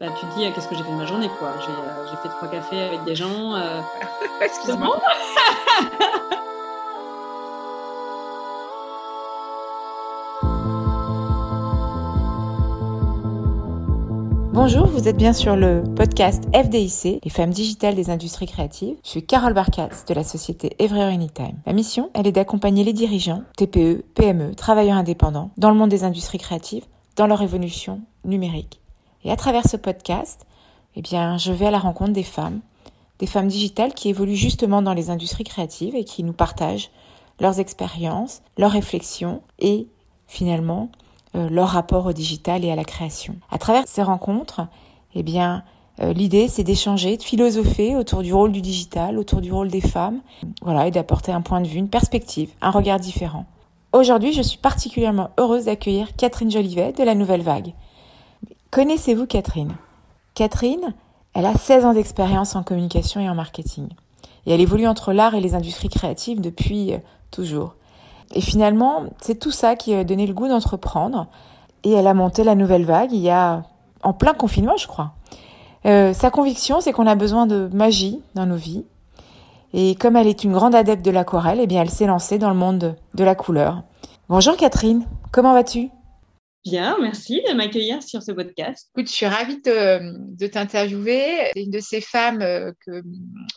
bah, tu te dis qu'est-ce que j'ai fait de ma journée quoi. J'ai fait trois cafés avec des gens. Excuse-moi. Bonjour, vous êtes bien sur le podcast FDIC, les femmes digitales des industries créatives. Je suis Carole Barkatz de la société Everywhere Anytime. Ma mission, elle est d'accompagner les dirigeants, TPE, PME, travailleurs indépendants, dans le monde des industries créatives, dans leur évolution numérique. Et à travers ce podcast, eh bien, je vais à la rencontre des femmes, des femmes digitales qui évoluent justement dans les industries créatives et qui nous partagent leurs expériences, leurs réflexions et finalement euh, leur rapport au digital et à la création. À travers ces rencontres, eh bien, euh, l'idée c'est d'échanger, de philosopher autour du rôle du digital, autour du rôle des femmes, voilà, et d'apporter un point de vue, une perspective, un regard différent. Aujourd'hui, je suis particulièrement heureuse d'accueillir Catherine Jolivet de la Nouvelle Vague. Connaissez-vous Catherine? Catherine, elle a 16 ans d'expérience en communication et en marketing. Et elle évolue entre l'art et les industries créatives depuis euh, toujours. Et finalement, c'est tout ça qui a donné le goût d'entreprendre. Et elle a monté la nouvelle vague il y a en plein confinement, je crois. Euh, sa conviction, c'est qu'on a besoin de magie dans nos vies. Et comme elle est une grande adepte de l'aquarelle, eh bien, elle s'est lancée dans le monde de la couleur. Bonjour Catherine, comment vas-tu? Bien, merci de m'accueillir sur ce podcast. Écoute, je suis ravie de, t'interviewer. C'est une de ces femmes euh, que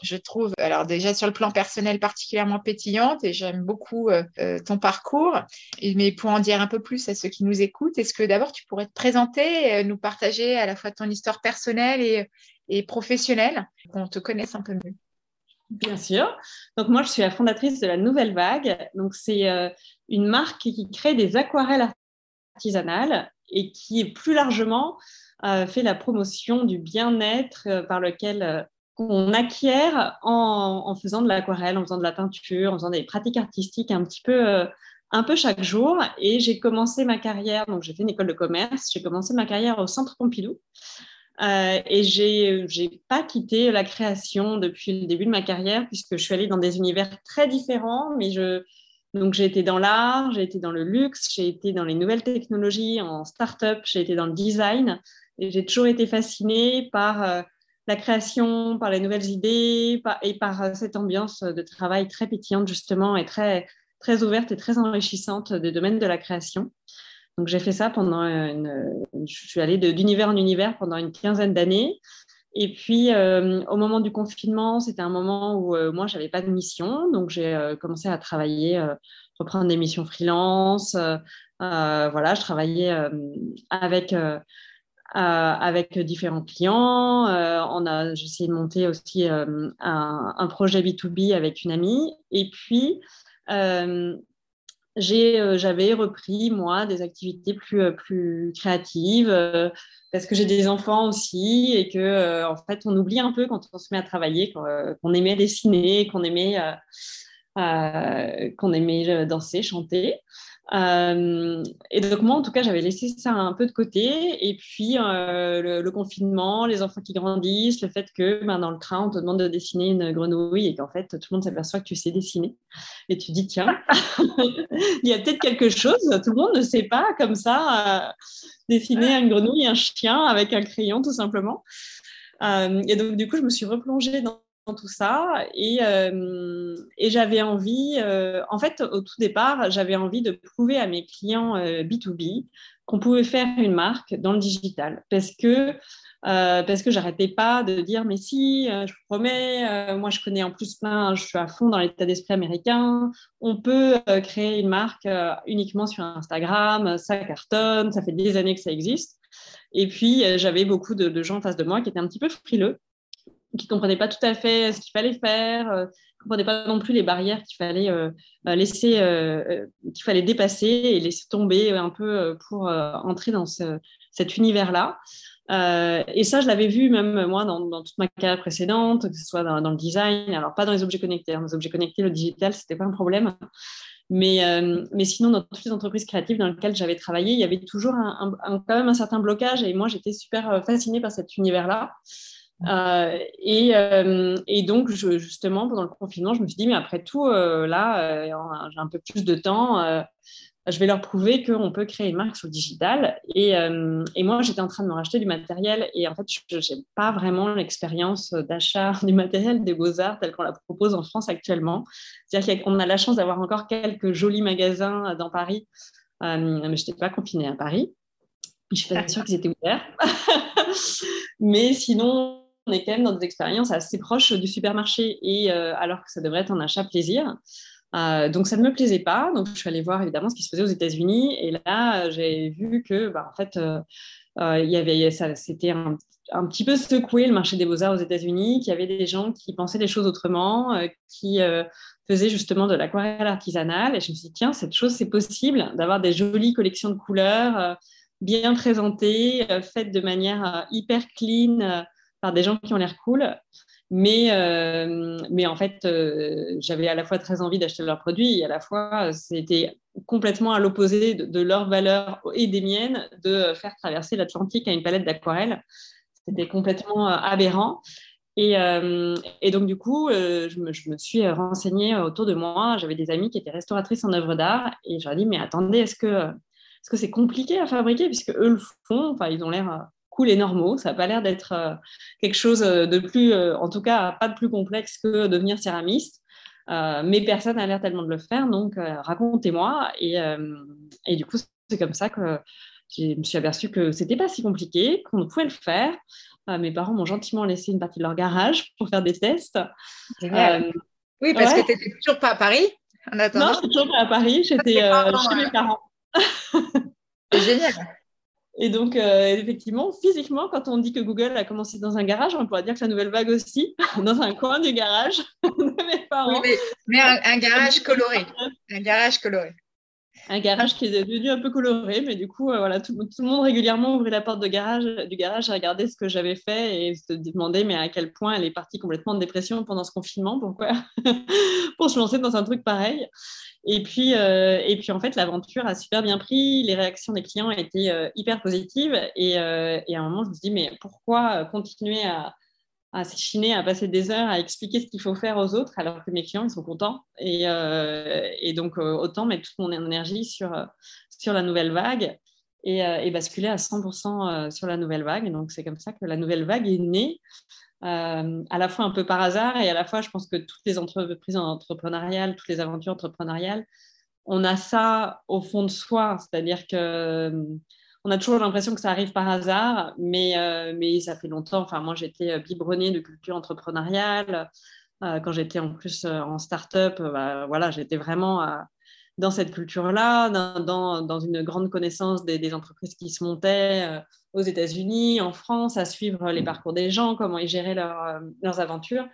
je trouve, alors déjà sur le plan personnel, particulièrement pétillante et j'aime beaucoup euh, euh, ton parcours. Mais pour en dire un peu plus à ceux qui nous écoutent, est-ce que d'abord tu pourrais te présenter, nous partager à la fois ton histoire personnelle et, et professionnelle, qu'on te connaisse un peu mieux? Bien sûr. Donc moi, je suis la fondatrice de la Nouvelle Vague. Donc c'est une marque qui crée des aquarelles artisanale et qui plus largement euh, fait la promotion du bien-être euh, par lequel euh, on acquiert en, faisant de l'aquarelle, en faisant de la peinture, en faisant des pratiques artistiques un petit peu, un peu chaque jour. Et j'ai commencé ma carrière, donc j'ai fait une école de commerce, j'ai commencé ma carrière au Centre Pompidou. et j'ai n'ai pas quitté la création depuis le début de ma carrière puisque je suis allée dans des univers très différents, mais je, donc, j'ai été dans l'art, j'ai été dans le luxe, j'ai été dans les nouvelles technologies, en start-up, j'ai été dans le design. Et j'ai toujours été fascinée par euh, la création, par les nouvelles idées et par euh, cette ambiance de travail très pétillante, justement, et très, très ouverte et très enrichissante des domaines de la création. Donc, j'ai fait ça pendant une. Je suis allée d'univers en univers pendant une quinzaine d'années. Et puis, euh, au moment du confinement, c'était un moment où euh, moi, je n'avais pas de mission. Donc, j'ai euh, commencé à travailler, reprendre des missions freelance. voilà, je travaillais avec, avec différents clients. on a, j'ai essayé de monter aussi un, un, projet B2B avec une amie. Et puis, euh, j'avais repris, moi, des activités plus, euh, plus créatives euh, parce que j'ai des enfants aussi et que, en fait, on oublie un peu quand on se met à travailler qu'on aimait dessiner, qu'on aimait, qu'on aimait danser, chanter. Euh, et donc moi, en tout cas, j'avais laissé ça un peu de côté. Et puis, euh, le, confinement, les enfants qui grandissent, le fait que ben, dans le train, on te demande de dessiner une grenouille et qu'en fait, tout le monde s'aperçoit que tu sais dessiner. Et tu dis, tiens, il y a peut-être quelque chose, tout le monde ne sait pas comme ça euh, dessiner une grenouille, un chien avec un crayon, tout simplement. et donc, du coup, je me suis replongée dans tout ça et, euh, et j'avais envie, euh, en fait, au tout départ, j'avais envie de prouver à mes clients B2B euh, qu'on pouvait faire une marque dans le digital parce que parce que j'arrêtais pas de dire mais si, je vous promets, moi je connais en plus plein, je suis à fond dans l'état d'esprit américain, on peut créer une marque uniquement sur Instagram, ça cartonne, ça fait des années que ça existe. Et puis j'avais beaucoup de, de gens en face de moi qui étaient un petit peu frileux qui comprenaient pas tout à fait ce qu'il fallait faire, euh, ne comprenaient pas non plus les barrières qu'il fallait euh, euh, laisser, qu'il fallait dépasser et laisser tomber un peu pour entrer dans cet univers-là. et ça, je l'avais vu même moi dans, toute ma carrière précédente, que ce soit dans, le design, alors pas dans les objets connectés. Hein. les objets connectés, le digital, c'était pas un problème. Mais, mais sinon, dans toutes les entreprises créatives dans lesquelles j'avais travaillé, il y avait toujours quand même un certain blocage. Et moi, j'étais super fascinée par cet univers-là. Euh, et, euh, et, donc, je, justement, pendant le confinement, je me suis dit, mais après tout, euh, là, j'ai un peu plus de temps. je vais leur prouver qu'on peut créer une marque sur le digital. Et, et moi, j'étais en train de me racheter du matériel et en fait, je n'ai pas vraiment l'expérience d'achat du matériel des beaux-arts tel qu'on la propose en France actuellement. C'est-à-dire qu'on a la chance d'avoir encore quelques jolis magasins dans Paris, mais je n'étais pas confinée à Paris. Je suis pas sûre qu'ils étaient ouverts. mais sinon, on est quand même dans des expériences assez proches du supermarché et euh, alors que ça devrait être un achat plaisir. Euh, donc ça ne me plaisait pas, donc je suis allée voir évidemment ce qui se faisait aux États-Unis. Et là j'ai vu que bah, en fait euh, il y avait ça, c'était un, petit peu secoué le marché des beaux-arts aux États-Unis, qu'il y avait des gens qui pensaient les choses autrement, qui faisaient justement de l'aquarelle artisanale. Et je me suis dit tiens cette chose c'est possible d'avoir des jolies collections de couleurs bien présentées, faites de manière hyper clean par des gens qui ont l'air cool. Mais, euh, mais en fait, euh, j'avais à la fois très envie d'acheter leurs produits et à la fois, c'était complètement à l'opposé de, leurs valeurs et des miennes de faire traverser l'Atlantique à une palette d'aquarelle. C'était complètement euh, aberrant. Et, donc, du coup, je me, suis renseignée autour de moi. J'avais des amis qui étaient restauratrices en œuvres d'art et je leur ai dit, mais attendez, est-ce que c'est compliqué à fabriquer? Puisque eux le font Enfin, ils ont l'air cool et normaux. Ça n'a pas l'air d'être euh, quelque chose euh, de plus, euh, en tout cas, pas de plus complexe que devenir céramiste. mais personne n'a l'air tellement de le faire, donc racontez-moi. Et, et, du coup, c'est comme ça que je me suis aperçue que c'était pas si compliqué, qu'on pouvait le faire. mes parents m'ont gentiment laissé une partie de leur garage pour faire des tests. oui, parce que tu n'étais toujours pas à Paris en attendant. Non, je toujours pas à Paris, j'étais chez mes parents. C'est génial. Et donc, euh, effectivement, physiquement, quand on dit que Google a commencé dans un garage, on pourrait dire que la nouvelle vague aussi, dans un coin du garage de mes parents. mais, un, garage coloré. Un garage coloré. Un garage qui est devenu un peu coloré, mais du coup, euh, voilà, tout, le monde régulièrement ouvrait la porte de garage, du garage à regarder ce que j'avais fait et se demander mais à quel point elle est partie complètement de dépression pendant ce confinement, pourquoi Pour se lancer dans un truc pareil. Et puis, euh, et puis en fait, l'aventure a super bien pris. Les réactions des clients étaient euh, hyper positives. Et, euh, et, à un moment, je me suis dit, mais pourquoi continuer à, à s'échiner, à passer des heures à expliquer ce qu'il faut faire aux autres alors que mes clients, ils sont contents. Et, et donc, autant mettre toute mon énergie sur, sur la nouvelle vague et, et basculer à 100% sur la nouvelle vague. donc, c'est comme ça que la nouvelle vague est née. Euh, à la fois un peu par hasard et à la fois, je pense que toutes les entreprises entrepreneuriales, toutes les aventures entrepreneuriales, on a ça au fond de soi, c'est-à-dire que euh, on a toujours l'impression que ça arrive par hasard, mais, euh, mais ça fait longtemps. Enfin, moi, j'étais biberonnée de culture entrepreneuriale. quand j'étais en plus en start-up, bah, voilà, j'étais vraiment dans cette culture-là, dans, dans, une grande connaissance des, entreprises qui se montaient aux États-Unis, en France, à suivre les parcours des gens, comment ils géraient euh, leurs aventures.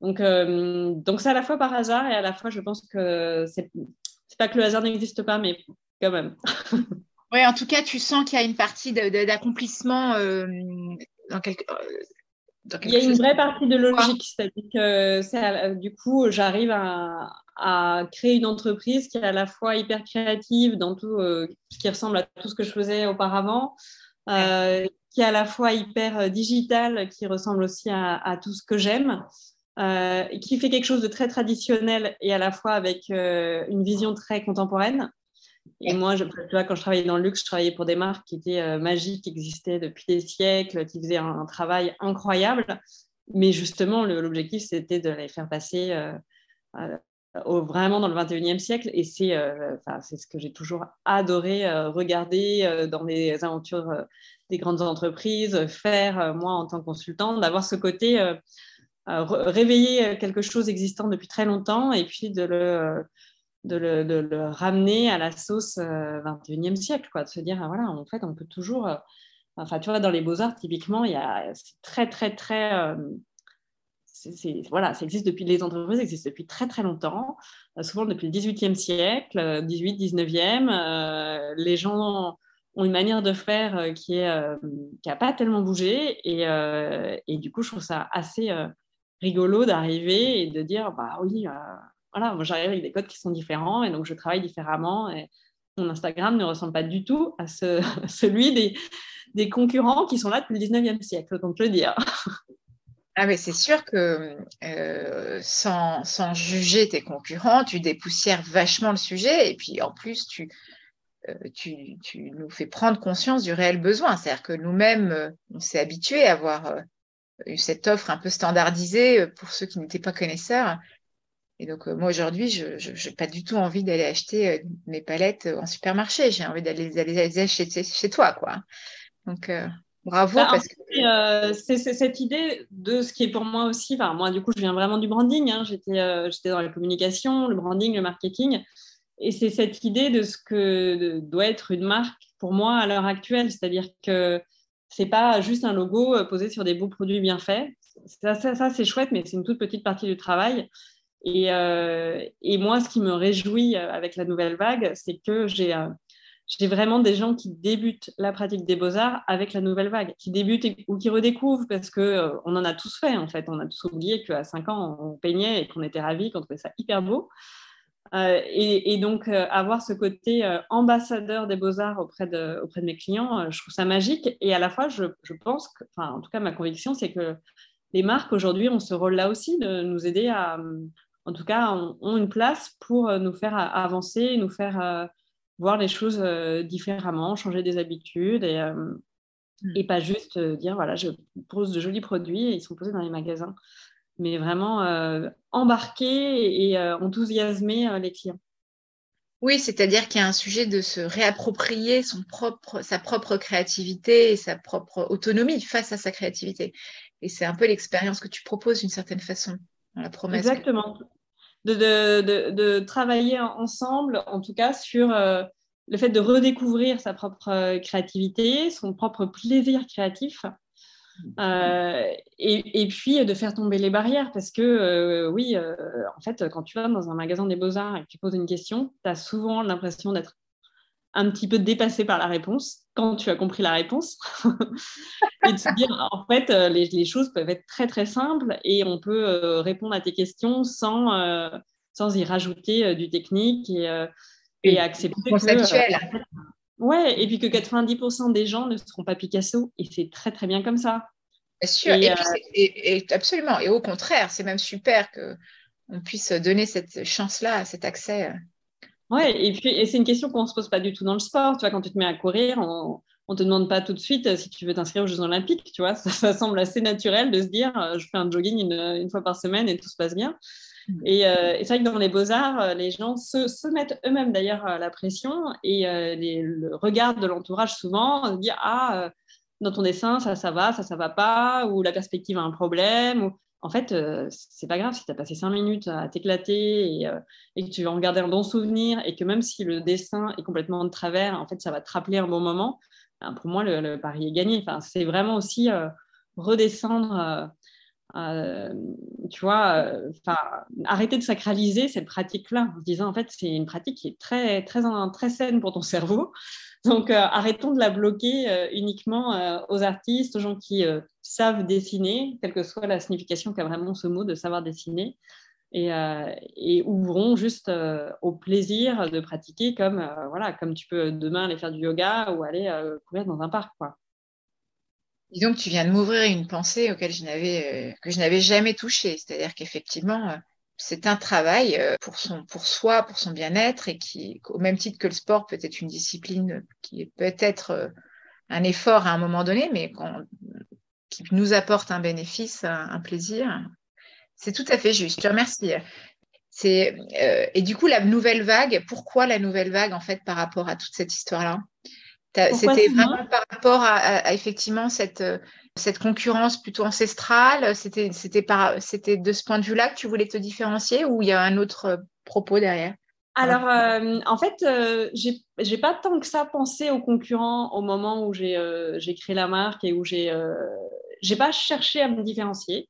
Donc, euh, donc c'est à la fois par hasard et à la fois, je pense que c'est pas que le hasard n'existe pas, mais quand même. oui, en tout cas, tu sens qu'il y a une partie d'accomplissement euh, dans quelque. Il y a une vraie partie de logique, c'est-à-dire que du coup, j'arrive à, à, créer une entreprise qui est à la fois hyper créative dans tout ce qui ressemble à tout ce que je faisais auparavant, euh, qui est à la fois hyper euh, digital, qui ressemble aussi à, tout ce que j'aime, euh, qui fait quelque chose de très traditionnel et à la fois avec une vision très contemporaine. Et moi, tu vois, quand je travaillais dans le luxe, je travaillais pour des marques qui étaient magiques, qui existaient depuis des siècles, qui faisaient un, travail incroyable. Mais justement, l'objectif, c'était de les faire passer vraiment dans le 21e siècle. Et c'est euh, ce que j'ai toujours adoré euh, regarder euh, dans les aventures des grandes entreprises, faire, moi, en tant que consultant, d'avoir ce côté réveiller quelque chose existant depuis très longtemps et puis de le, de le, ramener à la sauce 21e siècle, quoi, de se dire, voilà, en fait, on peut toujours... Enfin, tu vois, dans les beaux-arts, typiquement, il y a très, très, très voilà, ça existe depuis, les entreprises existent depuis très très longtemps, euh, souvent depuis le 18e siècle, 18, euh, 19e. Euh, les gens ont une manière de faire qui n'a qui pas tellement bougé et, et, du coup, je trouve ça assez rigolo d'arriver et de dire, bah oui, voilà, moi j'arrive avec des codes qui sont différents et donc je travaille différemment et mon Instagram ne ressemble pas du tout à ce, celui des, des concurrents qui sont là depuis le 19e siècle, autant te le dire. Ah mais c'est sûr que euh, sans, juger tes concurrents, tu dépoussières vachement le sujet et puis en plus tu, tu, tu, nous fais prendre conscience du réel besoin. C'est-à-dire que nous-mêmes, on s'est habitués à avoir cette offre un peu standardisée pour ceux qui n'étaient pas connaisseurs. Et donc, moi, aujourd'hui, je n'ai pas du tout envie d'aller acheter mes palettes en supermarché. J'ai envie d'aller les acheter chez, toi, quoi. Donc, Bravo. Bah, parce que... Euh, c'est cette idée de ce qui est pour moi aussi. Enfin, moi, du coup, je viens vraiment du branding. Hein. Euh, j'étais dans la communication, le branding, le marketing. Et c'est cette idée de ce que doit être une marque pour moi à l'heure actuelle. C'est-à-dire que c'est pas juste un logo euh, posé sur des beaux produits bien faits. Ça, ça, c'est chouette, mais c'est une toute petite partie du travail. Et, et, moi, ce qui me réjouit avec la nouvelle vague, c'est que j'ai j'ai vraiment des gens qui débutent la pratique des beaux-arts avec la nouvelle vague, qui débutent ou qui redécouvrent parce qu'on euh, on en a tous fait en fait. On a tous oublié qu'à 5 ans, on peignait et qu'on était ravis, qu'on trouvait ça hyper beau. Euh, et, donc, euh, avoir ce côté ambassadeur des beaux-arts auprès de, auprès de mes clients, je trouve ça magique. Et à la fois, je, pense, en tout cas, ma conviction, c'est que les marques aujourd'hui ont ce rôle-là aussi de nous aider à, en tout cas, ont une place pour nous faire avancer, nous faire voir les choses euh, différemment, changer des habitudes et, euh, mm. et pas juste euh, dire voilà, je pose de jolis produits et ils sont posés dans les magasins, mais vraiment embarquer et enthousiasmer les clients. Oui, c'est-à-dire qu'il y a un sujet de se réapproprier son propre, sa propre créativité et sa propre autonomie face à sa créativité. Et c'est un peu l'expérience que tu proposes d'une certaine façon dans la promesse. Exactement de, travailler ensemble, en tout cas, sur euh, le fait de redécouvrir sa propre euh, créativité, son propre plaisir créatif. Euh, et, puis de faire tomber les barrières parce que oui, en fait, quand tu vas dans un magasin des beaux-arts et que tu poses une question, tu as souvent l'impression d'être un petit peu dépassé par la réponse quand tu as compris la réponse. et de se dire, en fait, euh, les, choses peuvent être très, très simples et on peut euh, répondre à tes questions sans, euh, sans y rajouter du technique et, et accepter conceptuel. ouais, et puis que 90% des gens ne seront pas Picasso et c'est très, très bien comme ça. Bien sûr, et, absolument. Et au contraire, c'est même super qu'on puisse donner cette chance-là, cet accès Ouais, et puis et c'est une question qu'on ne se pose pas du tout dans le sport. Tu vois, quand tu te mets à courir, on ne te demande pas tout de suite euh, si tu veux t'inscrire aux Jeux Olympiques. Tu vois, ça, semble assez naturel de se dire euh, je fais un jogging une, fois par semaine et tout se passe bien. Mmh. Euh, et, c'est vrai que dans les beaux-arts, les gens se, mettent eux-mêmes d'ailleurs la pression et le regard de l'entourage souvent dire ah dans ton dessin ça ça va ça ça va pas ou la perspective a un problème ou en fait, euh, c'est pas grave si tu as passé cinq minutes à t'éclater et, euh, et, que tu vas en garder un bon souvenir et que même si le dessin est complètement de travers, en fait, ça va te rappeler un bon moment. Ben, pour moi, le, pari est gagné. C'est vraiment aussi euh, redescendre, tu vois, arrêter de sacraliser cette pratique-là en disant, en fait, c'est une pratique qui est très saine pour ton cerveau. Donc, euh, arrêtons de la bloquer euh, uniquement euh, aux artistes, aux gens qui savent dessiner, quelle que soit la signification qu'a vraiment ce mot de savoir dessiner, et, ouvrons juste au plaisir de pratiquer comme, voilà, comme tu peux demain aller faire du yoga ou aller courir dans un parc. Quoi. Disons que tu viens de m'ouvrir une pensée auquel je n'avais, que je n'avais jamais touchée. C'est-à-dire qu'effectivement, c'est un travail euh, pour, son, pour soi, pour son bien-être, et qui, au même titre que le sport, peut être une discipline qui peut être euh, un effort à un moment donné, mais qui nous apporte un bénéfice, un, plaisir. C'est tout à fait juste. Je te remercie. C'est, euh, et du coup, la nouvelle vague, pourquoi la nouvelle vague, en fait, par rapport à toute cette histoire-là? C'était vraiment par rapport à effectivement cette cette concurrence plutôt ancestrale, c'était, de ce point de vue-là que tu voulais te différencier ou il y a un autre euh, propos derrière? Alors, euh, en fait, euh, j'ai, pas tant que ça pensé aux concurrents au moment où j'ai, j'ai créé la marque et où j'ai, pas cherché à me différencier.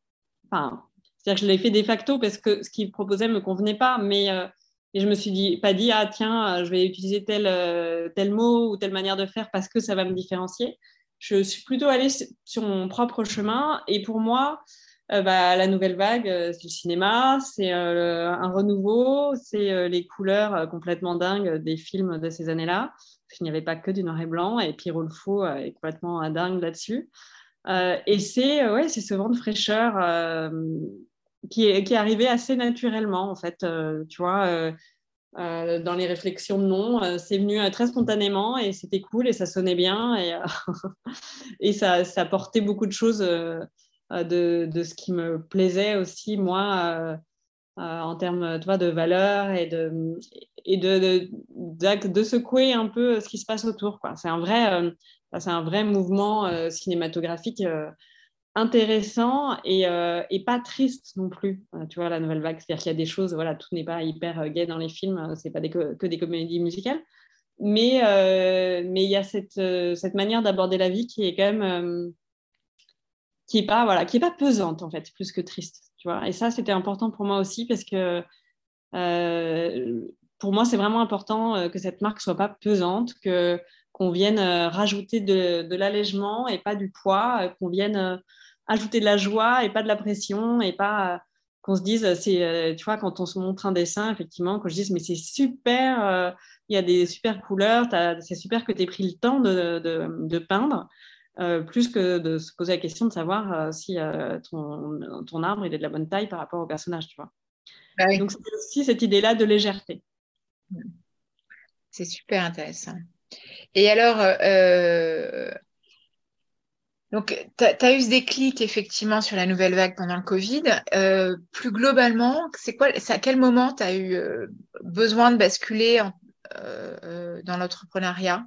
Enfin, c'est-à-dire que je l'ai fait de facto parce que ce qu'ils proposaient me convenait pas, mais et je me suis pas dit, ah tiens, je vais utiliser tel, tel mot ou telle manière de faire parce que ça va me différencier je suis plutôt allée sur mon propre chemin. Et pour moi, euh, bah, la nouvelle vague, euh, c'est le cinéma, c'est euh, un renouveau, c'est les couleurs complètement dingues des films de ces années-là. Il n'y avait pas que du noir et blanc, et Pierrot le Faux est complètement dingue là-dessus. et c'est ouais, ce vent de fraîcheur qui est, qui, est, arrivé assez naturellement, en fait. tu vois, dans les réflexions, non. c'est venu très spontanément et c'était cool et ça sonnait bien et, et ça, ça, portait beaucoup de choses de, de, ce qui me plaisait aussi, moi, en termes de valeurs et de, et de, de, secouer un peu ce qui se passe autour. C'est un, vrai, c'est un vrai mouvement cinématographique intéressant et, euh, et, pas triste non plus. Euh, tu vois, la nouvelle vague, c'est-à-dire qu'il y a des choses, voilà, tout n'est pas hyper euh, gay dans les films, c'est pas des que des comédies musicales. Mais mais il y a cette, cette manière d'aborder la vie qui est quand même qui est pas voilà pas pesante en fait plus que triste tu vois et ça c'était important pour moi aussi parce que pour moi c'est vraiment important que cette marque soit pas pesante que qu'on vienne rajouter de, de l'allègement et pas du poids qu'on vienne ajouter de la joie et pas de la pression et pas euh, qu'on se dise, c'est, euh, tu vois, quand on se montre un dessin, effectivement, que je dise, mais c'est super, euh, il y a des super couleurs, c'est super que tu aies pris le temps de, de, peindre, plus que de se poser la question de savoir si ton, ton, arbre il est de la bonne taille par rapport au personnage, tu vois. Bah Donc, c'est aussi cette idée-là de légèreté. C'est super intéressant. Et alors, donc, tu as, eu ce déclic effectivement sur la nouvelle vague pendant le Covid. Euh, plus globalement, c'est quoi, à quel moment tu as eu euh, besoin de basculer euh, dans l'entrepreneuriat?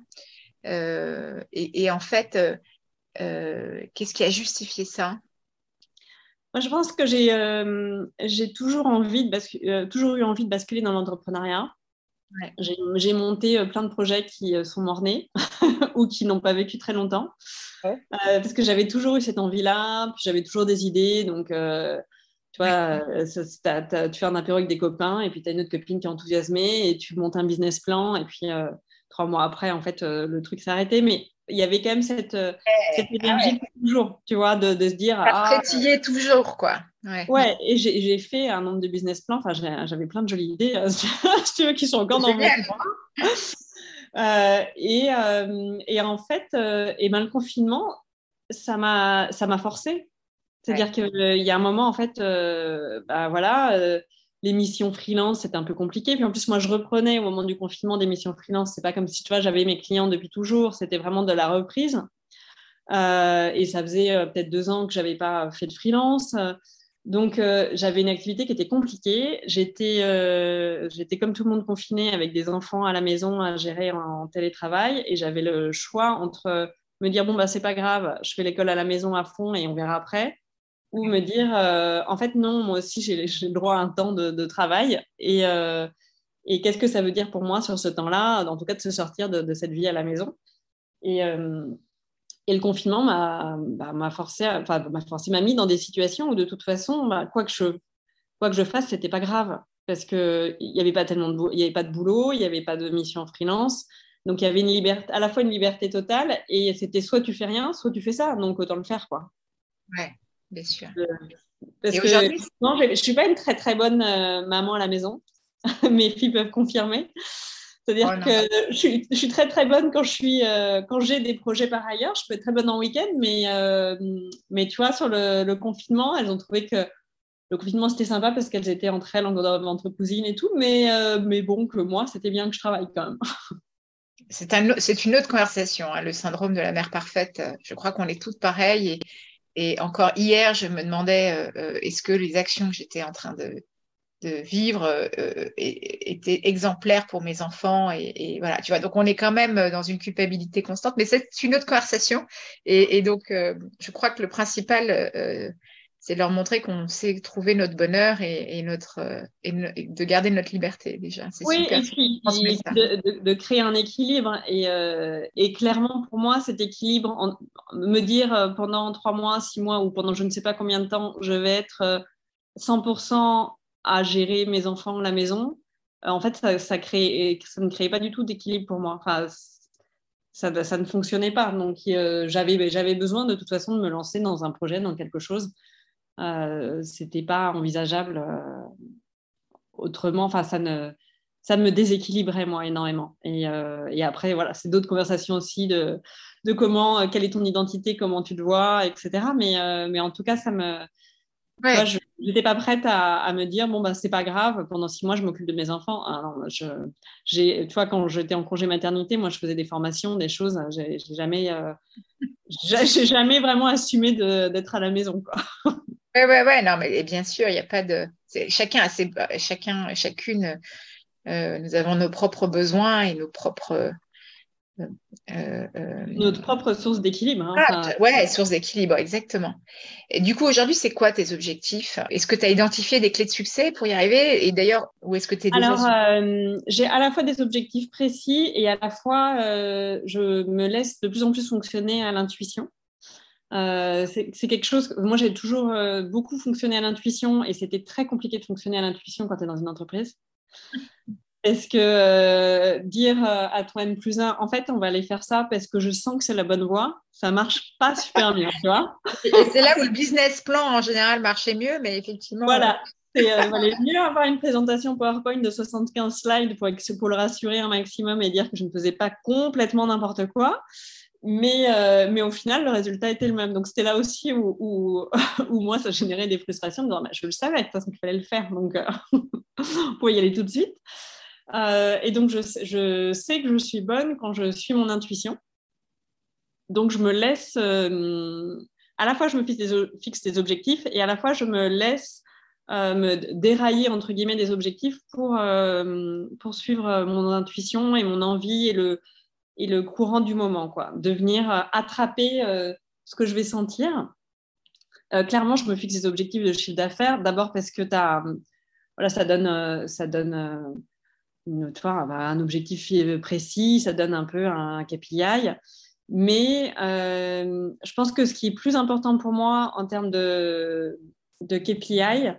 Et, en fait, qu'est-ce qui a justifié ça? Moi, je pense que j'ai toujours, envie toujours eu envie de basculer dans l'entrepreneuriat. J'ai monté euh, plein de projets qui euh, sont mornés ou qui n'ont pas vécu très longtemps. Euh, parce que j'avais toujours eu cette envie-là, j'avais toujours des idées. Donc, tu vois, tu fais un apéro avec des copains et puis tu as une autre copine qui est enthousiasmée et tu montes un business plan. Et puis, trois mois après, en fait, le truc s'est arrêté. Mais il y avait quand même cette, cette énergie toujours, tu vois, de, de se dire. Ah, toujours, quoi. Ouais, et j'ai fait un nombre de business plans. Enfin, j'avais plein de jolies idées, euh, si tu veux, qui sont encore dans mon euh, et, euh, et, en fait, et ben, le confinement, ça m'a forcé. C'est-à-dire qu'il y a un moment, en fait, bah, voilà, les missions freelance, c'était un peu compliqué. Puis en plus, moi, je reprenais au moment du confinement des missions freelance. C'est pas comme si, tu vois, j'avais mes clients depuis toujours. C'était vraiment de la reprise. et ça faisait peut-être deux ans que j'avais pas fait de freelance. Donc, euh, j'avais une activité qui était compliquée. Euh, j'étais, comme tout le monde confinée avec des enfants à la maison à gérer en, télétravail et j'avais le choix entre me dire bon bah c'est pas grave, je fais l'école à la maison à fond et on verra après, ou me dire euh, en fait non, moi aussi j'ai, le droit à un temps de, travail et, et qu'est-ce que ça veut dire pour moi sur ce temps-là, en tout cas de se sortir de, cette vie à la maison? Et, et le confinement m'a bah, forcé, m'a forcé, m'a mis dans des situations où de toute façon, bah, quoi, que je, quoi que je fasse, c'était pas grave parce qu'il n'y avait pas tellement de, il y avait pas de boulot, il n'y avait pas de mission freelance. Donc il y avait une liberté, à la fois une liberté totale et c'était soit tu fais rien, soit tu fais ça. Donc autant le faire, quoi. Ouais, bien sûr. Euh, parce que non, je, ne suis pas une très très bonne euh, maman à la maison. Mes filles peuvent confirmer. C'est-à-dire oh que je suis, très très bonne quand je suis euh, quand j'ai des projets par ailleurs. Je peux être très bonne en week-end, mais mais tu vois sur le, confinement, elles ont trouvé que le confinement c'était sympa parce qu'elles étaient entre elles entre cousines et tout, mais mais bon que moi c'était bien que je travaille quand même. C'est un, une autre conversation, hein, le syndrome de la mère parfaite. Je crois qu'on est toutes pareilles et, et encore hier, je me demandais est-ce que les actions que j'étais en train de, vivre euh, était exemplaire pour mes enfants et, voilà tu vois. Donc on est quand même dans une culpabilité constante mais c'est une autre conversation. Et, donc euh, je crois que le principal euh, c'est leur montrer qu'on sait trouver notre bonheur et, notre et de garder notre liberté déjà oui et puis de, créer un équilibre et, clairement pour moi cet équilibre me dire pendant trois mois six mois ou pendant je ne sais pas combien de temps je vais être 100% à gérer mes enfants, la maison, euh, en fait, ça, ça, crée, ça ne créait pas du tout d'équilibre pour moi. Enfin, ça, ça, ne fonctionnait pas. Donc, euh, j'avais, j'avais besoin de toute façon de me lancer dans un projet, dans quelque chose. Euh, c'était pas envisageable euh, autrement. Enfin, ça ne, ça me déséquilibrait moi énormément. Et, et après, voilà, c'est d'autres conversations aussi de, de comment, quelle est ton identité, comment tu te vois, etc. Mais, mais en tout cas, ça me, je n'étais pas prête à, me dire bon, bah, c'est pas grave, pendant six mois, je m'occupe de mes enfants. Ah, je, j'ai, tu vois, quand j'étais en congé maternité, moi, je faisais des formations, des choses. J'ai, jamais, euh, j'ai, jamais vraiment assumé d'être à la maison. Quoi. Ouais, ouais, ouais, non, mais bien sûr, il n'y a pas de. Chacun a ses. Chacun, chacune, euh, nous avons nos propres besoins et nos propres euh, euh, Notre propre source d'équilibre. Hein, ah, ouais, source d'équilibre, exactement. Et du coup, aujourd'hui, c'est quoi tes objectifs? Est-ce que tu as identifié des clés de succès pour y arriver? Et d'ailleurs, où est-ce que tu es déjà Alors, j'ai à la fois des objectifs précis et à la fois, je me laisse de plus en plus fonctionner à l'intuition. C'est quelque chose, moi j'ai toujours beaucoup fonctionné à l'intuition et c'était très compliqué de fonctionner à l'intuition quand tu es dans une entreprise. Est-ce que euh, dire euh, à toi N plus 1, en fait, on va aller faire ça parce que je sens que c'est la bonne voie, ça marche pas super bien, tu vois? C'est là où le business plan, en général, marchait mieux, mais effectivement... Voilà, il euh, valait mieux avoir une présentation PowerPoint de 75 slides pour, pour, le rassurer un maximum et dire que je ne faisais pas complètement n'importe quoi. Mais, mais au final, le résultat était le même. Donc, c'était là aussi où, où, moi, ça générait des frustrations de dire, bah, je le savais, de toute façon, qu'il fallait le faire. Donc, on pouvait y aller tout de suite. Euh, et donc, je, sais que je suis bonne quand je suis mon intuition. Donc, je me laisse, euh, à la fois, je me fixe des, objectifs et à la fois, je me laisse euh, me dérailler, entre guillemets, des objectifs pour, pour suivre mon intuition et mon envie et le, et le courant du moment, quoi. De venir attraper ce que je vais sentir. clairement, je me fixe des objectifs de chiffre d'affaires. D'abord parce que as, voilà, ça donne, ça donne un objectif précis, ça donne un peu un KPI. Mais euh, je pense que ce qui est plus important pour moi en termes de, de KPI,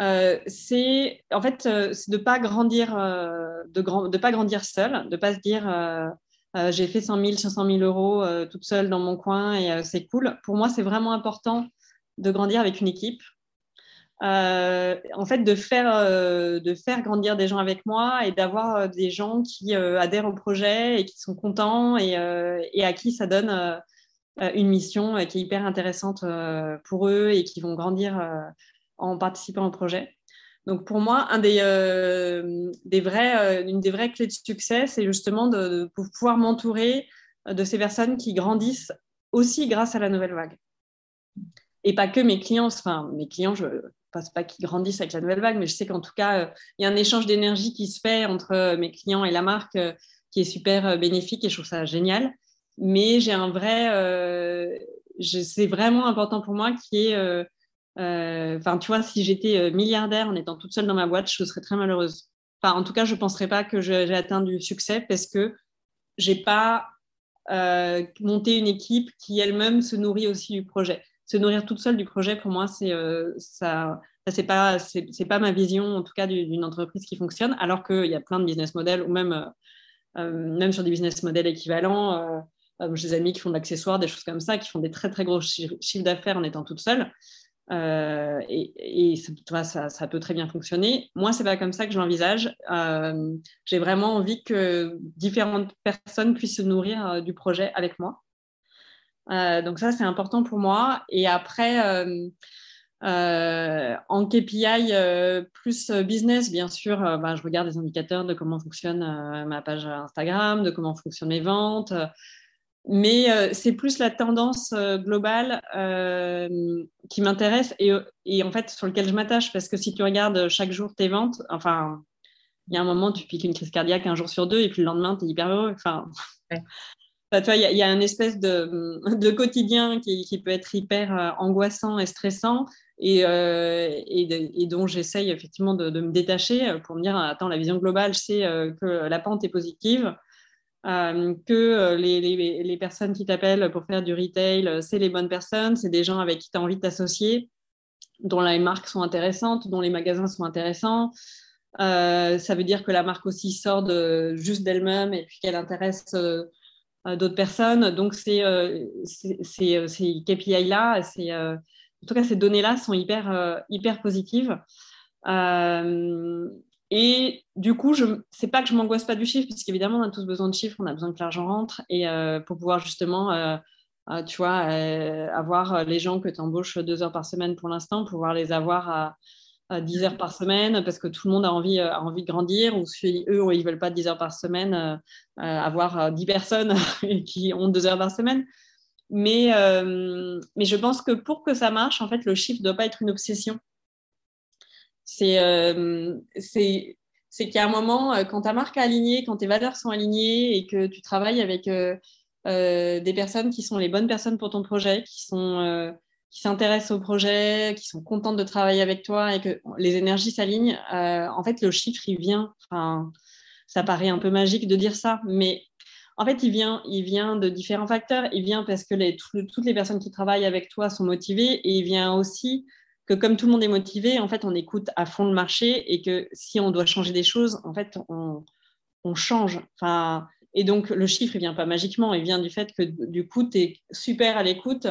euh, c'est en fait euh, de pas grandir de, grand, de pas grandir seul, de pas se dire j'ai fait 100 000, 500 000 euros toute seule dans mon coin et c'est cool. Pour moi, c'est vraiment important de grandir avec une équipe, euh, en fait, de faire, euh, de faire grandir des gens avec moi et d'avoir euh, des gens qui adhèrent au projet et qui sont contents et à qui ça donne une mission qui est hyper intéressante pour eux et qui vont grandir en participant au projet. Donc pour moi, des vrais, une des vraies clés de succès, c'est justement de, pouvoir m'entourer de ces personnes qui grandissent aussi grâce à la nouvelle vague. Et pas que mes clients, enfin mes clients, je, pense pas qu'ils grandissent avec la nouvelle vague, mais je sais qu'en tout cas, euh, il y a un échange d'énergie qui se fait entre euh, mes clients et la marque euh, qui est super bénéfique et je trouve ça génial. Mais j'ai un vrai, c'est vraiment important pour moi qui est, enfin, tu vois, si j'étais milliardaire en étant toute seule dans ma boîte, je serais très malheureuse. Enfin, en tout cas, je ne penserais pas que j'ai atteint du succès parce que j'ai pas monté une équipe qui elle-même se nourrit aussi du projet se nourrir toute seule du projet, pour moi, c'est euh, ça, c'est pas pas ma vision en tout cas d'une entreprise qui fonctionne. Alors qu'il y a plein de business models ou même euh, euh, même sur des business models équivalents. j'ai des amis qui font de l'accessoire, des choses comme ça, qui font des très très gros chiffres d'affaires en étant toute seule. Et, et ça, peut très bien fonctionner. Moi, c'est pas comme ça que je l'envisage. J'ai vraiment envie que différentes personnes puissent se nourrir du projet avec moi. Euh, donc ça, c'est important pour moi. Et après, euh, euh, en KPI plus business, bien sûr, bah, je regarde les indicateurs de comment fonctionne ma page Instagram, de comment fonctionnent mes ventes. Mais c'est plus la tendance globale qui m'intéresse et, et, en fait sur lequel je m'attache. Parce que si tu regardes chaque jour tes ventes, enfin, il y a un moment, tu piques une crise cardiaque un jour sur deux et puis le lendemain, tu es hyper heureux. Enfin, il y, a une espèce de, quotidien qui, peut être hyper euh, angoissant et stressant euh, et, dont j'essaye effectivement de, me détacher pour me dire attends, la vision globale, c'est euh, que la pente est positive, que les, personnes qui t'appellent pour faire du retail, c'est les bonnes personnes, c'est des gens avec qui tu as envie de t'associer, dont les marques sont intéressantes, dont les magasins sont intéressants. ça veut dire que la marque aussi sort juste d'elle-même et puis qu'elle intéresse d'autres personnes. Donc, euh, euh, ces KPI-là, euh, en tout cas, ces données-là sont hyper positives. Et du coup, je n'est pas que je m'angoisse pas du chiffre, puisqu'évidemment, on a tous besoin de chiffres, on a besoin que l'argent rentre, et pour pouvoir justement tu vois, avoir les gens que tu embauches deux heures par semaine pour l'instant, pouvoir les avoir à, 10 heures par semaine parce que tout le monde a envie, de grandir ou si eux, ils ne veulent pas 10 heures par semaine, avoir 10 personnes qui ont deux heures par semaine. Mais, mais je pense que pour que ça marche, en fait, le chiffre ne doit pas être une obsession. C'est qu'il y a un moment, quand ta marque est alignée, quand tes valeurs sont alignées et que tu travailles avec des personnes qui sont les bonnes personnes pour ton projet, qui sont qui s'intéressent au projet, qui sont contentes de travailler avec toi et que les énergies s'alignent, euh, en fait, le chiffre, il vient. Enfin, ça paraît un peu magique de dire ça, mais en fait, il vient, il vient de différents facteurs. Il vient parce que toutes les personnes qui travaillent avec toi sont motivées et il vient aussi que comme tout le monde est motivé, en fait, on écoute à fond le marché et que si on doit changer des choses, en fait, on, change. Enfin, et donc, le chiffre, il vient pas magiquement. Il vient du fait que du coup, tu es super à l'écoute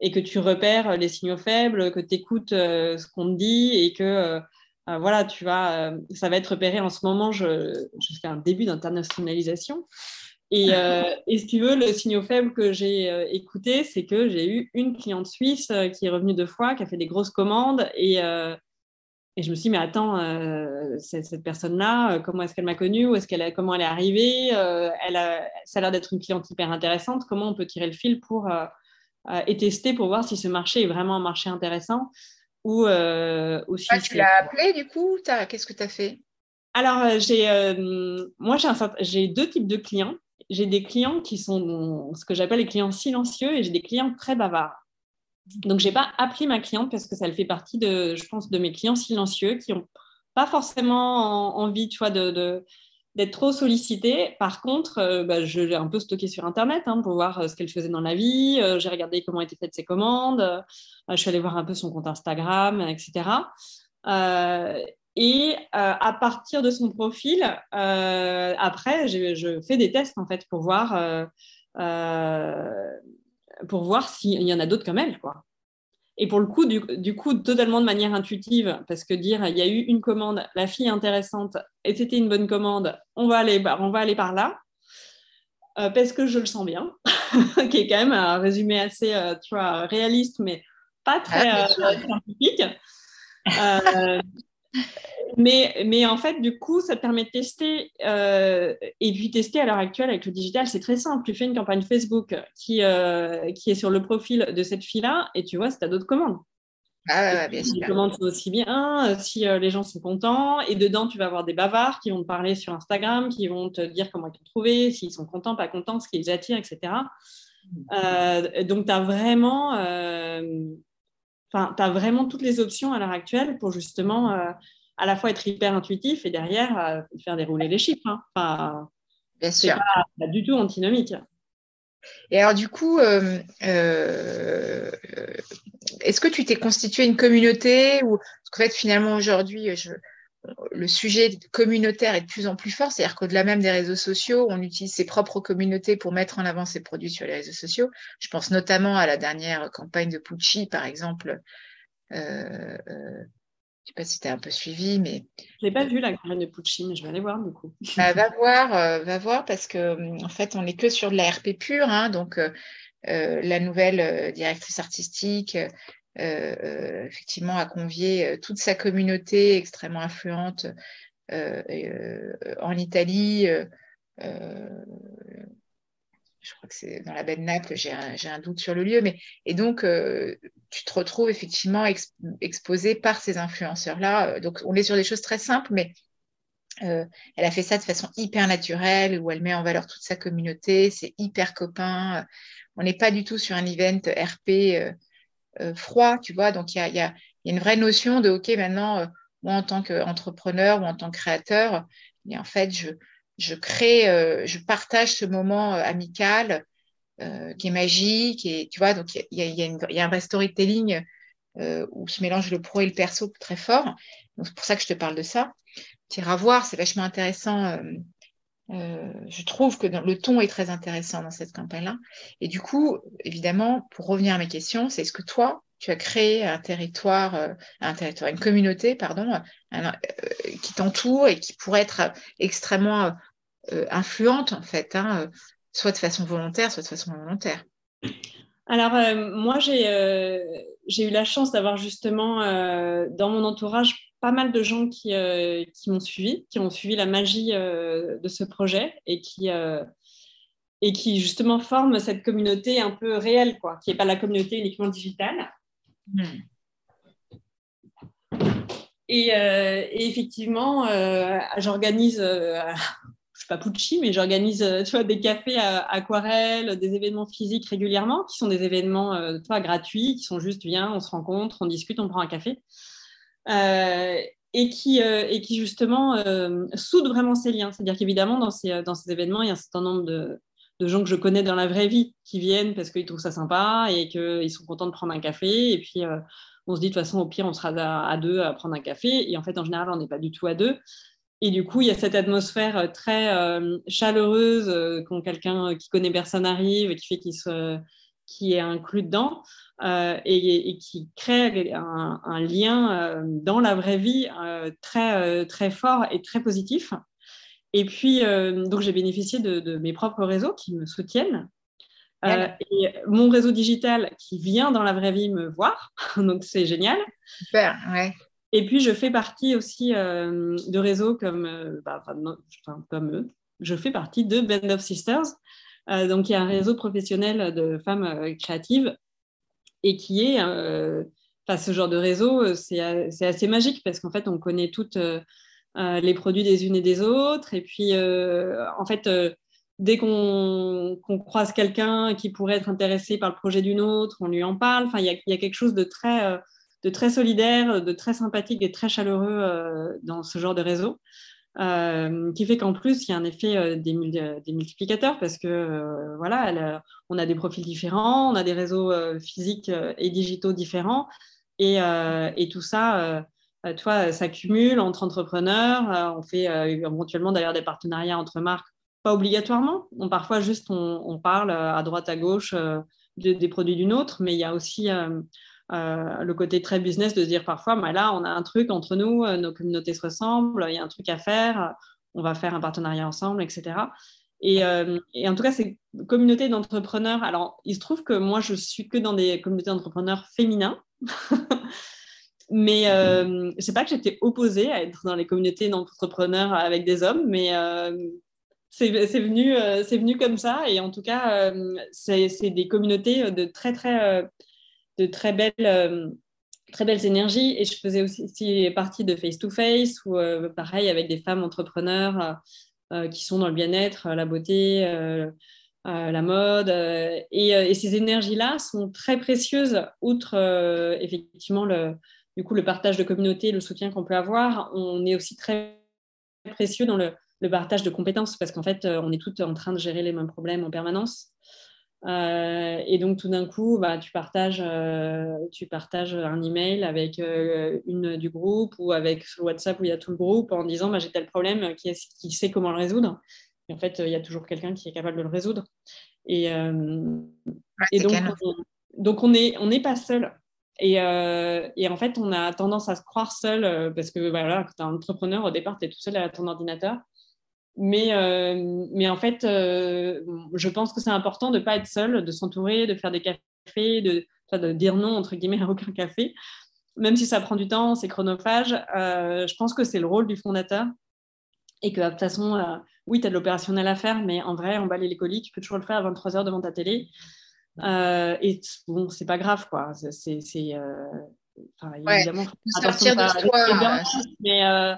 et que tu repères les signaux faibles, que tu écoutes euh, ce qu'on te dit et que euh, euh, voilà, tu vas, ça va être repéré en ce moment. Je, je fais un début d'internationalisation. Et, et, si tu veux, le signal faible que j'ai écouté, c'est que j'ai eu une cliente suisse qui est revenue deux fois, qui a fait des grosses commandes. Et, et je me suis dit, mais attends, cette personne-là, comment est-ce qu'elle m'a connue Ou est-ce qu'elle Comment elle est arrivée elle a, Ça a l'air d'être une cliente hyper intéressante. Comment on peut tirer le fil pour euh, et tester pour voir si ce marché est vraiment un marché intéressant ou, euh, ah, tu l'as appelé du coup Qu'est-ce que tu as fait? Alors, euh, j'ai, moi, j'ai, deux types de clients. J'ai des clients qui sont ce que j'appelle les clients silencieux et j'ai des clients très bavards. Donc, je n'ai pas appris ma cliente parce que ça fait partie de, je pense, de mes clients silencieux qui n'ont pas forcément envie, tu vois, de, d'être trop sollicitée. Par contre, euh, bah, je l'ai un peu stocké sur Internet hein, pour voir euh, ce qu'elle faisait dans la vie. Euh, j'ai regardé comment étaient faites ses commandes. je suis allée voir un peu son compte Instagram, etc. et à partir de son profil, après, je, fais des tests en fait pour voir, pour voir s'il y en a d'autres comme elle. Quoi. Et pour le coup, du, coup, totalement de manière intuitive, parce que dire il y a eu une commande, la fille est intéressante, et c'était une bonne commande, on va aller, on va aller par là, euh, parce que je le sens bien, qui est quand même un résumé assez euh, tu vois, réaliste, mais pas très ah, euh, scientifique. Mais, mais, en fait, du coup, ça te permet de tester. Euh, et puis, tester à l'heure actuelle avec le digital, c'est très simple. Tu fais une campagne Facebook qui, euh, qui est sur le profil de cette fille-là et tu vois si tu as d'autres commandes. Ah, bien sûr. Les commandes aussi bien, euh, si les gens sont contents. Et dedans, tu vas avoir des bavards qui vont te parler sur Instagram, qui vont te dire comment ils t'ont trouvé, s'ils sont contents, pas contents, ce qui les attire, etc. donc, tu as vraiment. Enfin, tu as vraiment toutes les options à l'heure actuelle pour justement à la fois être hyper intuitif et derrière euh, faire dérouler les chiffres. Hein. Enfin, Bien sûr. Pas, du tout antinomique. Et alors, du coup, euh, euh, est-ce que tu t'es constitué une communauté ou parce qu'en fait, finalement, aujourd'hui, le sujet communautaire est de plus en plus fort, c'est-à-dire qu'au-delà même des réseaux sociaux, on utilise ses propres communautés pour mettre en avant ses produits sur les réseaux sociaux. Je pense notamment à la dernière campagne de Pucci, par exemple, je sais pas si tu as un peu suivi, mais. Je n'ai pas vu la campagne de Pucci, mais je vais aller voir du coup. Bah, va voir, euh, va voir, parce que hum, en fait, on n'est que sur de la RP pure. Hein, donc, euh, euh, la nouvelle directrice artistique, effectivement, a convié toute sa communauté extrêmement influente en Italie je crois que c'est dans la baie de Naples, j'ai un, doute sur le lieu, mais et donc euh, tu te retrouves effectivement exposé par ces influenceurs-là. Euh, donc on est sur des choses très simples, mais euh, elle a fait ça de façon hyper naturelle, où elle met en valeur toute sa communauté, c'est hyper copain. On n'est pas du tout sur un event RP froid, tu vois. Donc il y a, y a, une vraie notion de OK, maintenant, moi en tant qu'entrepreneur ou en tant que créateur, et en fait, je, je crée, euh, je partage ce moment euh, amical euh, qui est magique. Et tu vois, donc il y, a, un vrai storytelling où se mélange le pro et le perso très fort. Donc c'est pour ça que je te parle de ça. Tu iras voir, c'est vachement intéressant. Je trouve que le ton est très intéressant dans cette campagne-là. Et du coup, évidemment, pour revenir à mes questions, c'est est-ce que toi, tu as créé un territoire, territoire, une communauté, pardon, qui t'entoure et qui pourrait être extrêmement euh, influente, en fait, hein, euh, soit de façon volontaire, soit de façon involontaire? Alors, moi, j'ai eu la chance d'avoir justement dans mon entourage pas mal de gens qui, qui m'ont suivi, qui ont suivi la magie de ce projet et qui, et qui justement forment cette communauté un peu réelle, quoi, qui n'est pas la communauté uniquement digitale. Hmm. Et, euh, et, effectivement, euh, j'organise, euh, je ne suis pas Pucci, mais j'organise tu vois, des cafés à, aquarelles, des événements physiques régulièrement, qui sont des événements toi, gratuits, qui sont juste, viens, on se rencontre, on discute, on prend un café. Et, qui, et qui justement soudent vraiment ces liens. C'est-à-dire qu'évidemment, dans ces, dans ces événements, il y a un certain nombre de, de gens que je connais dans la vraie vie qui viennent parce qu'ils trouvent ça sympa et qu'ils sont contents de prendre un café. Et puis, euh, on se dit, de toute façon, au pire, on sera à, deux à prendre un café. Et en fait, en général, on n'est pas du tout à deux. Et du coup, il y a cette atmosphère euh, très euh, chaleureuse quand quelqu'un qui connaît personne arrive et qui fait qu'il se, qui est inclus dedans et, qui crée un, un lien dans la vraie vie très, très fort et très positif. Et puis, euh, donc, j'ai bénéficié de, mes propres réseaux qui me soutiennent. Euh, et mon réseau digital qui vient dans la vraie vie me voir. donc, c'est génial. Super, ouais. Et puis, je fais partie aussi euh, de réseaux comme, bah, comme eux. Je fais partie de Band of Sisters. donc, il y a un réseau professionnel de femmes créatives et qui est, enfin, ce genre de réseau, c'est assez magique parce qu'en fait, on connaît toutes euh, les produits des unes et des autres. Et puis, euh, en fait, euh, dès qu'on croise quelqu'un qui pourrait être intéressé par le projet d'une autre, on lui en parle. Enfin, il y, a quelque chose de très, de très solidaire, de très sympathique et très chaleureux dans ce genre de réseau. Qui fait qu'en plus, il y a un effet des, multiplicateurs parce que voilà, on a des profils différents, on a des réseaux physiques et digitaux différents, et, tout ça euh, toi, ça cumule entre entrepreneurs. Euh, on fait euh, éventuellement d'ailleurs des partenariats entre marques, pas obligatoirement. Parfois, juste, on, parle à droite, à gauche des produits d'une autre, mais il y a aussi le côté très business de dire parfois, bah, là, on a un truc entre nous, nos communautés se ressemblent, il y a un truc à faire, on va faire un partenariat ensemble, etc. Et, et, en tout cas, ces communautés d'entrepreneurs, alors il se trouve que moi, je suis que dans des communautés d'entrepreneurs féminins. Mais euh, sais pas que j'étais opposée à être dans les communautés d'entrepreneurs avec des hommes, mais euh, c'est venu, euh, venu comme ça. Et en tout cas, euh, c'est des communautés de très, très, de très belles très belles énergies et je faisais aussi, partie de Face to Face ou pareil avec des femmes entrepreneurs qui sont dans le bien-être, la beauté, la mode et, et ces énergies-là sont très précieuses outre effectivement le, du coup, le partage de communauté, le soutien qu'on peut avoir, on est aussi très précieux dans le, partage de compétences parce qu'en fait, euh, on est toutes en train de gérer les mêmes problèmes en permanence. Euh, et donc, tout d'un coup, bah, tu, partages, euh, tu partages un email avec une du groupe ou avec sur WhatsApp où il y a tout le groupe en disant bah, j'ai tel problème, qui, qui, sait comment le résoudre? Et en fait, il y a toujours quelqu'un qui est capable de le résoudre. Et, et donc, on, donc, on n'est on pas seul. Euh, et, en fait, on a tendance à se croire seul euh, parce que voilà, quand tu es entrepreneur, au départ, tu es tout seul à ton ordinateur. Mais, euh, mais en fait, je pense que c'est important de ne pas être seul, de s'entourer, de faire des cafés, de, de, dire non, entre guillemets, à aucun café. Même si ça prend du temps, c'est chronophage, je pense que c'est le rôle du fondateur. Et que de toute façon, oui, tu as de l'opérationnel à faire, mais en vrai, emballer les colis, tu peux toujours le faire à 23h devant ta télé. Euh, et bon, c'est pas grave, quoi. C'est, euh, évidemment, sortir de. Mais, euh,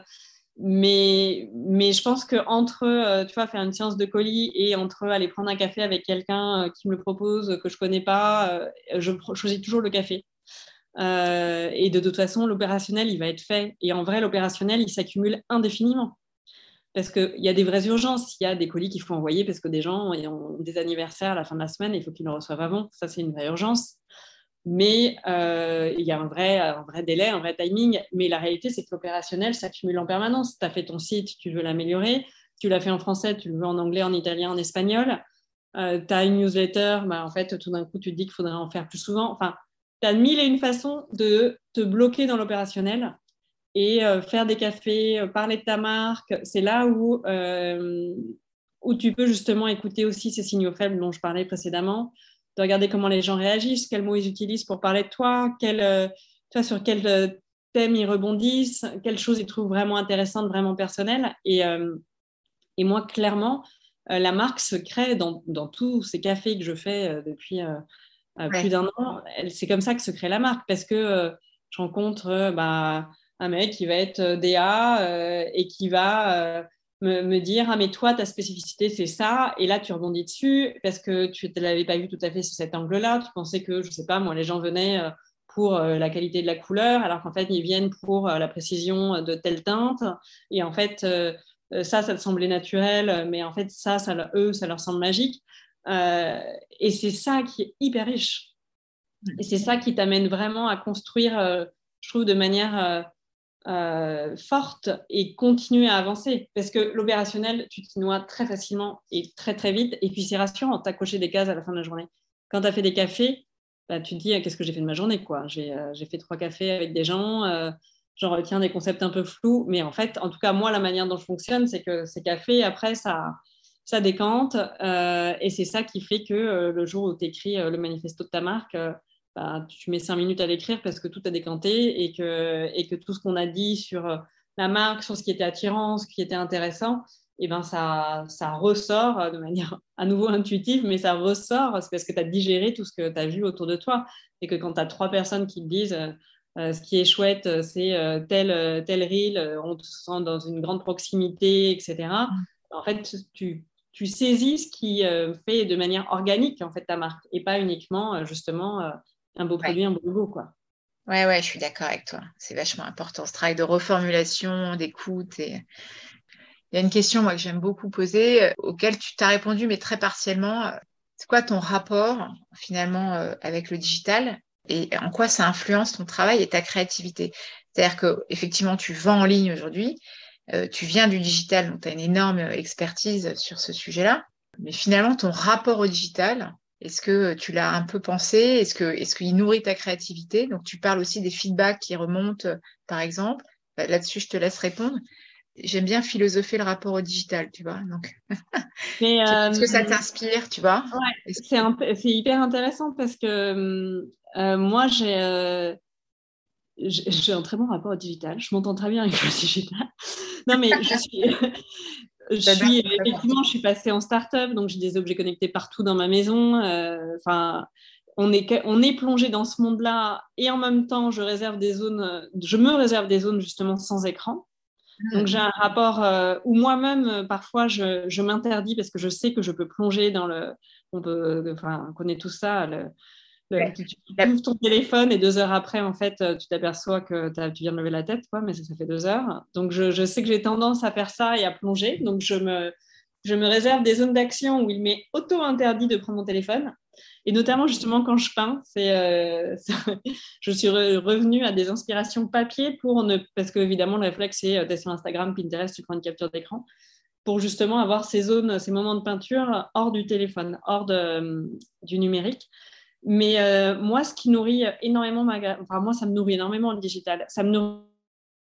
mais, mais je pense que entre, tu vois, faire une séance de colis et entre aller prendre un café avec quelqu'un qui me le propose, que je connais pas, je choisis toujours le café. et de toute façon, l'opérationnel, il va être fait. Et en vrai, l'opérationnel, il s'accumule indéfiniment parce qu'il y a des vraies urgences. Il y a des colis qu'il faut envoyer parce que des gens ont des anniversaires à la fin de la semaine et il faut qu'ils le reçoivent avant. Ça, c'est une vraie urgence. Mais euh, il y a un vrai, délai, un vrai timing. Mais la réalité, c'est que l'opérationnel s'accumule en permanence. Tu as fait ton site, tu veux l'améliorer. Tu l'as fait en français, tu le veux en anglais, en italien, en espagnol. Euh, tu as une newsletter, bah, en fait, tout d'un coup, tu te dis qu'il faudrait en faire plus souvent. Enfin, tu as mille et une façons de te bloquer dans l'opérationnel et euh, faire des cafés, euh, parler de ta marque, c'est là où, où tu peux justement écouter aussi ces signaux faibles dont je parlais précédemment, de regarder comment les gens réagissent, quels mots ils utilisent pour parler de toi, quel, sur quel thème ils rebondissent, quelles choses ils trouvent vraiment intéressantes, vraiment personnelles. Et, et moi, clairement, la marque se crée dans, dans, tous ces cafés que je fais depuis plus d'un an. C'est comme ça que se crée la marque parce que je rencontre bah, un mec qui va être euh, DA euh, et qui va euh, me, dire Ah, mais toi, ta spécificité, c'est ça. Et là, tu rebondis dessus parce que tu ne l'avais pas vu tout à fait sous cet angle-là. Tu pensais que, je ne sais pas, moi, les gens venaient pour la qualité de la couleur, alors qu'en fait, ils viennent pour la précision de telle teinte. Et en fait, ça, ça te semblait naturel, mais en fait, ça, ça eux, ça leur semble magique. et c'est ça qui est hyper riche. Et c'est ça qui t'amène vraiment à construire, je trouve, de manière euh, forte et continuer à avancer. Parce que l'opérationnel, tu t'y noies très facilement et très très vite. Et puis c'est rassurant, tu as coché des cases à la fin de la journée. Quand tu as fait des cafés, bah, tu te dis qu'est-ce que j'ai fait de ma journée quoi. J'ai euh, fait trois cafés avec des gens, euh, j'en retiens des concepts un peu flous. Mais en fait, en tout cas, moi, la manière dont je fonctionne, c'est que ces cafés, après, ça, ça décante. et c'est ça qui fait que le jour où tu écris le manifesto de ta marque, bah, tu mets cinq minutes à l'écrire parce que tout a décanté et que, et que tout ce qu'on a dit sur euh, la marque, sur ce qui était attirant, ce qui était intéressant, et eh ben ça, ça ressort euh, de manière à nouveau intuitive, mais ça ressort parce que tu as digéré tout ce que tu as vu autour de toi. Et que quand tu as trois personnes qui te disent euh, ce qui est chouette, c'est tel, tel reel, on te sent dans une grande proximité, etc. Mm. En fait, tu, tu saisis ce qui fait de manière organique en fait ta marque et pas uniquement justement un beau produit, un beau logo, quoi. Ouais, ouais, je suis d'accord avec toi. C'est vachement important ce travail de reformulation, d'écoute. Et... Il y a une question moi, que j'aime beaucoup poser, euh, auquel tu t'as répondu, mais très partiellement. C'est quoi ton rapport finalement euh, avec le digital et en quoi ça influence ton travail et ta créativité? C'est-à-dire que effectivement, tu vends en ligne aujourd'hui, euh, tu viens du digital, donc tu as une énorme expertise sur ce sujet-là. Mais finalement, ton rapport au digital, est-ce que tu l'as un peu pensé? Est-ce que est-ce qu'il nourrit ta créativité? Donc tu parles aussi des feedbacks qui remontent, par exemple. Bah, là-dessus, je te laisse répondre. J'aime bien philosopher le rapport au digital, tu vois. Donc, est-ce que ça euh, t'inspire, tu vois? ouais, c'est, hyper intéressant parce que euh, moi, euh, j'ai, j'ai un très bon rapport au digital. Je m'entends très bien avec le digital. Non, mais je suis, je suis effectivement, je suis passée en start-up, donc j'ai des objets connectés partout dans ma maison. Euh, enfin, on est, on est plongé dans ce monde-là et en même temps, je réserve des zones, je me réserve des zones justement sans écran. Donc j'ai un rapport euh, où moi-même, parfois, je, je m'interdis parce que je sais que je peux plonger dans le. On peut, enfin, on connaît tout ça, le, tu, ouvres ton téléphone et deux heures après, en fait, tu t'aperçois que tu viens de lever la tête, quoi, mais ça, fait deux heures. Donc, je, sais que j'ai tendance à faire ça et à plonger. Donc, je me, je me réserve des zones d'action où il m'est auto-interdit de prendre mon téléphone. Et notamment, justement, quand je peins, euh, je suis revenue à des inspirations papier pour ne. Parce que, évidemment, le réflexe, c'est euh, tu es sur Instagram, Pinterest, tu prends une capture d'écran pour justement avoir ces zones, ces moments de peinture hors du téléphone, hors de, du numérique. Mais euh, moi, ce qui nourrit énormément, enfin, moi, ça me nourrit énormément le digital. Ça me nourrit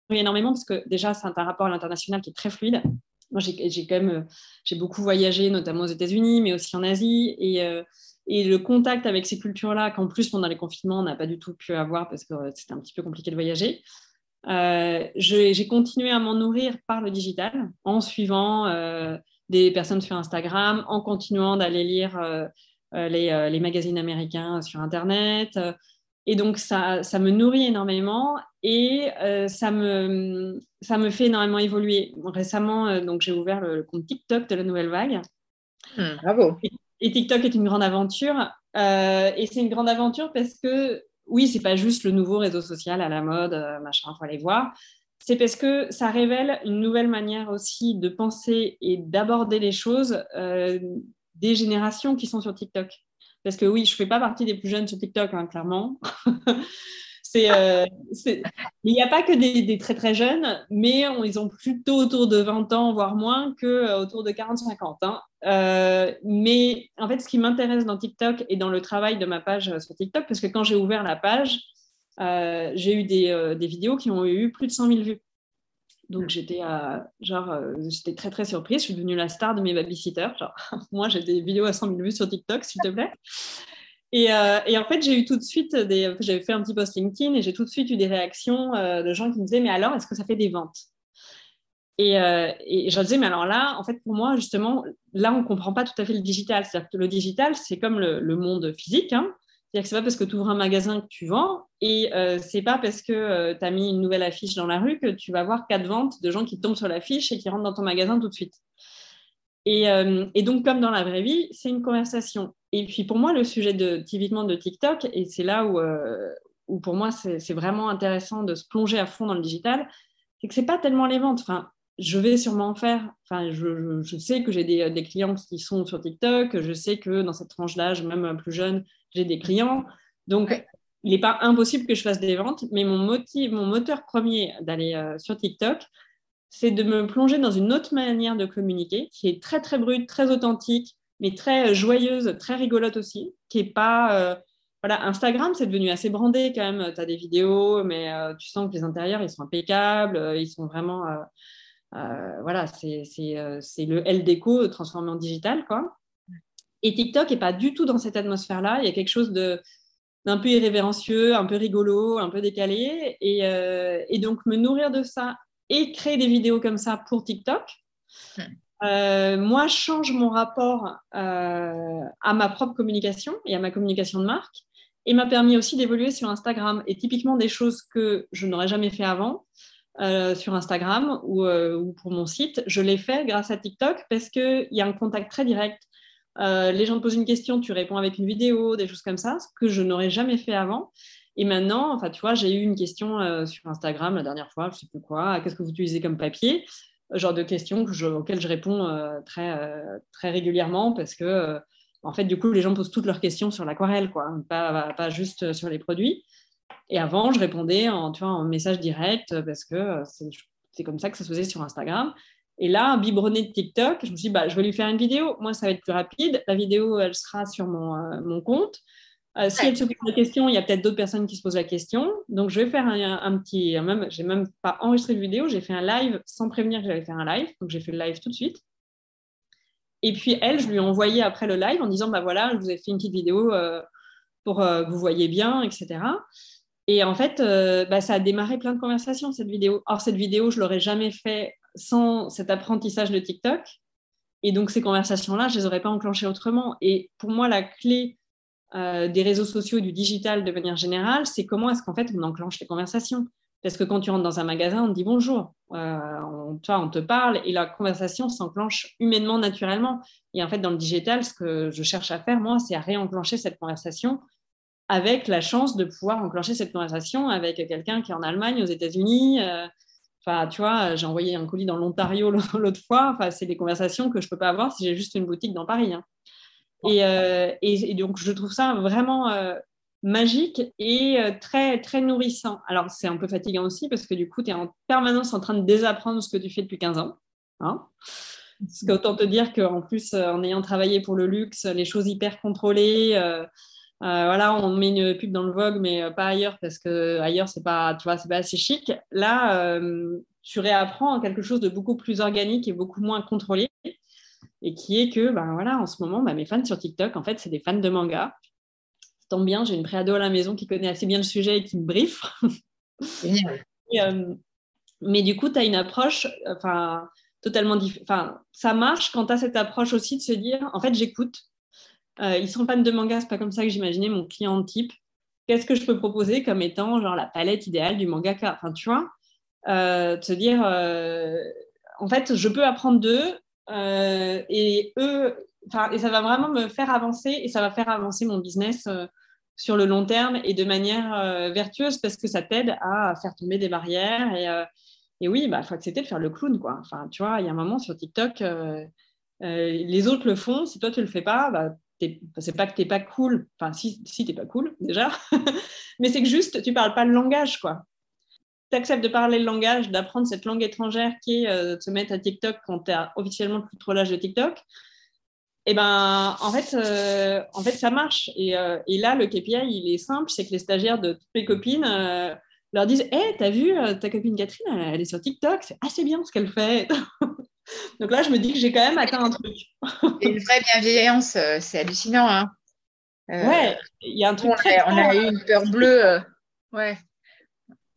énormément parce que déjà, c'est un rapport à l'international qui est très fluide. Moi, j'ai quand même, euh, j'ai beaucoup voyagé, notamment aux États-Unis, mais aussi en Asie. Et, euh, et le contact avec ces cultures-là, qu'en plus, pendant les confinements, on n'a pas du tout pu avoir parce que c'était un petit peu compliqué de voyager. j'ai continué à m'en nourrir par le digital en suivant des personnes sur Instagram, en continuant d'aller lire euh, les, magazines américains sur Internet. Et donc, ça, ça me nourrit énormément et euh, ça, me, ça me fait énormément évoluer. Récemment, donc, j'ai ouvert le, compte TikTok de la Nouvelle Vague. Hmm, bravo. Et, TikTok est une grande aventure. et c'est une grande aventure parce que, oui, c'est pas juste le nouveau réseau social à la mode, machin, il faut aller voir. C'est parce que ça révèle une nouvelle manière aussi de penser et d'aborder les choses des générations qui sont sur TikTok. Parce que oui, je ne fais pas partie des plus jeunes sur TikTok, hein, clairement. Euh, c'est, il n'y a pas que des, très très jeunes, mais ils ont plutôt autour de 20 ans, voire moins, que euh, autour de 40-50. Hein. Euh, mais en fait, ce qui m'intéresse dans TikTok et dans le travail de ma page sur TikTok, parce que quand j'ai ouvert la page, j'ai eu des, des, vidéos qui ont eu plus de 100 000 vues. Donc j'étais genre euh, j'étais très très surprise. Je suis devenue la star de mes babysitters. Genre moi j'ai des vidéos à 100 000 vues sur TikTok, s'il te plaît. Et, en fait, j'ai eu tout de suite des. J'avais fait un petit post LinkedIn et j'ai tout de suite eu des réactions de gens qui me disaient Mais alors, est-ce que ça fait des ventes? Et, et, je disais, mais alors là, en fait, pour moi, justement, là, on ne comprend pas tout à fait le digital. C'est-à-dire que le digital, c'est comme le, monde physique. Hein. C'est-à-dire que ce n'est pas parce que tu ouvres un magasin que tu vends et euh, ce n'est pas parce que euh, tu as mis une nouvelle affiche dans la rue que tu vas voir quatre ventes de gens qui tombent sur l'affiche et qui rentrent dans ton magasin tout de suite. Et, euh, donc, comme dans la vraie vie, c'est une conversation. Et puis, pour moi, le sujet de, typiquement de TikTok, et c'est là où, où pour moi, c'est vraiment intéressant de se plonger à fond dans le digital, c'est que ce n'est pas tellement les ventes. Enfin, je vais sûrement faire, enfin, je, je sais que j'ai des, des, clients qui sont sur TikTok, je sais que dans cette tranche d'âge, même plus jeune, j'ai des clients. Donc, il n'est pas impossible que je fasse des ventes, mais mon, motif, mon moteur premier d'aller euh, sur TikTok, c'est de me plonger dans une autre manière de communiquer qui est très, très brute, très authentique, mais très euh, joyeuse, très rigolote aussi, qui est pas... Euh, voilà, Instagram, c'est devenu assez brandé quand même. Tu as des vidéos, mais tu sens que les intérieurs, ils sont impeccables, ils sont vraiment... voilà, c'est le L-Déco transformé en digital, quoi. Et TikTok n'est pas du tout dans cette atmosphère-là. Il y a quelque chose d'un peu irrévérencieux, un peu rigolo, un peu décalé. Euh, et, donc, me nourrir de ça et créer des vidéos comme ça pour TikTok, euh, moi, change mon rapport euh, à ma propre communication et à ma communication de marque. Et m'a permis aussi d'évoluer sur Instagram. Et typiquement des choses que je n'aurais jamais fait avant. sur Instagram ou, ou, pour mon site, je l'ai fait grâce à TikTok parce qu'il y a un contact très direct euh, les gens te posent une question, tu réponds avec une vidéo, des choses comme ça, ce que je n'aurais jamais fait avant. Et maintenant, enfin, tu vois, j'ai eu une question euh, sur Instagram la dernière fois, je ne sais plus quoi, qu'est-ce que vous utilisez comme papier? Genre de questions auxquelles je réponds euh, très, très régulièrement parce que, en fait, du coup, les gens posent toutes leurs questions sur l'aquarelle, quoi, pas, pas juste sur les produits. Et avant, je répondais en, tu vois, en message direct parce que c'est comme ça que ça se faisait sur Instagram. Et là, un biberonné de TikTok, je me suis dit, bah, je vais lui faire une vidéo. Moi, ça va être plus rapide. La vidéo, elle sera sur mon, euh, mon compte. Euh, si elle se pose la question, il y a peut-être d'autres personnes qui se posent la question. Donc, je vais faire un, petit. Même, j'ai même pas enregistré de vidéo, j'ai fait un live sans prévenir que j'allais faire un live. Donc, j'ai fait le live tout de suite. Et puis, elle, je lui ai envoyé après le live en disant, bah voilà, je vous ai fait une petite vidéo euh, pour que vous voyez bien, etc. Et en fait, bah, ça a démarré plein de conversations, cette vidéo. Or, cette vidéo, je ne l'aurais jamais fait sans cet apprentissage de TikTok. Et donc, ces conversations-là, je ne les aurais pas enclenchées autrement. Et pour moi, la clé euh, des réseaux sociaux du digital de manière générale, c'est comment est-ce qu'en fait on enclenche les conversations. Parce que quand tu rentres dans un magasin, on te dit bonjour, euh, on, toi, on te parle et la conversation s'enclenche humainement, naturellement. Et en fait, dans le digital, ce que je cherche à faire, moi, c'est à réenclencher cette conversation avec la chance de pouvoir enclencher cette conversation avec quelqu'un qui est en Allemagne, aux États-Unis, euh, Enfin, tu vois, j'ai envoyé un colis dans l'Ontario l'autre fois. Enfin, c'est des conversations que je ne peux pas avoir si j'ai juste une boutique dans Paris. Hein. Euh, et, et, donc, je trouve ça vraiment euh, magique et euh, très, très nourrissant. Alors, c'est un peu fatigant aussi parce que du coup, tu es en permanence en train de désapprendre ce que tu fais depuis 15 ans. Hein parce qu'autant te dire qu'en plus, en ayant travaillé pour le luxe, les choses hyper contrôlées, euh, voilà, on met une pub dans le Vogue, mais euh, pas ailleurs parce que ailleurs c'est pas, tu vois, c'est pas assez chic. Là, euh, tu réapprends quelque chose de beaucoup plus organique et beaucoup moins contrôlé, et qui est que, ben voilà, en ce moment, ben, mes fans sur TikTok, en fait, c'est des fans de manga. Tant bien, j'ai une préado à la maison qui connaît assez bien le sujet et qui me briefe. mais du coup, tu as une approche, enfin, totalement différente. Enfin, ça marche quand tu as cette approche aussi de se dire, en fait, j'écoute euh, ils sont fans de manga, c'est pas comme ça que j'imaginais mon client type. Qu'est-ce que je peux proposer comme étant genre la palette idéale du mangaka? Enfin, tu vois, euh, de se dire, euh, en fait, je peux apprendre d'eux et eux, et ça va vraiment me faire avancer et ça va faire avancer mon business sur le long terme et de manière vertueuse parce que ça t'aide à faire tomber des barrières et, et oui, il bah, faut accepter de faire le clown, quoi. Enfin, tu vois, il y a un moment sur TikTok, les autres le font, si toi tu le fais pas, bah, c'est pas que t'es pas cool, enfin si, si t'es pas cool déjà, mais c'est que juste tu parles pas le langage quoi. Tu acceptes de parler le langage, d'apprendre cette langue étrangère qui est euh, de se mettre à TikTok quand tu as officiellement plus trop l'âge de TikTok. Et eh ben en fait, euh, en fait ça marche. Et, euh, et, là le KPI il est simple, c'est que les stagiaires de toutes copines leur disent Hé, hey, t'as vu ta copine Catherine, elle est sur TikTok, c'est assez bien ce qu'elle fait. Donc là, je me dis que j'ai quand même atteint un truc. une vraie bienveillance, euh, c'est hallucinant. Hein ouais, il y a un truc. On, a, eu une peur bleue. ouais.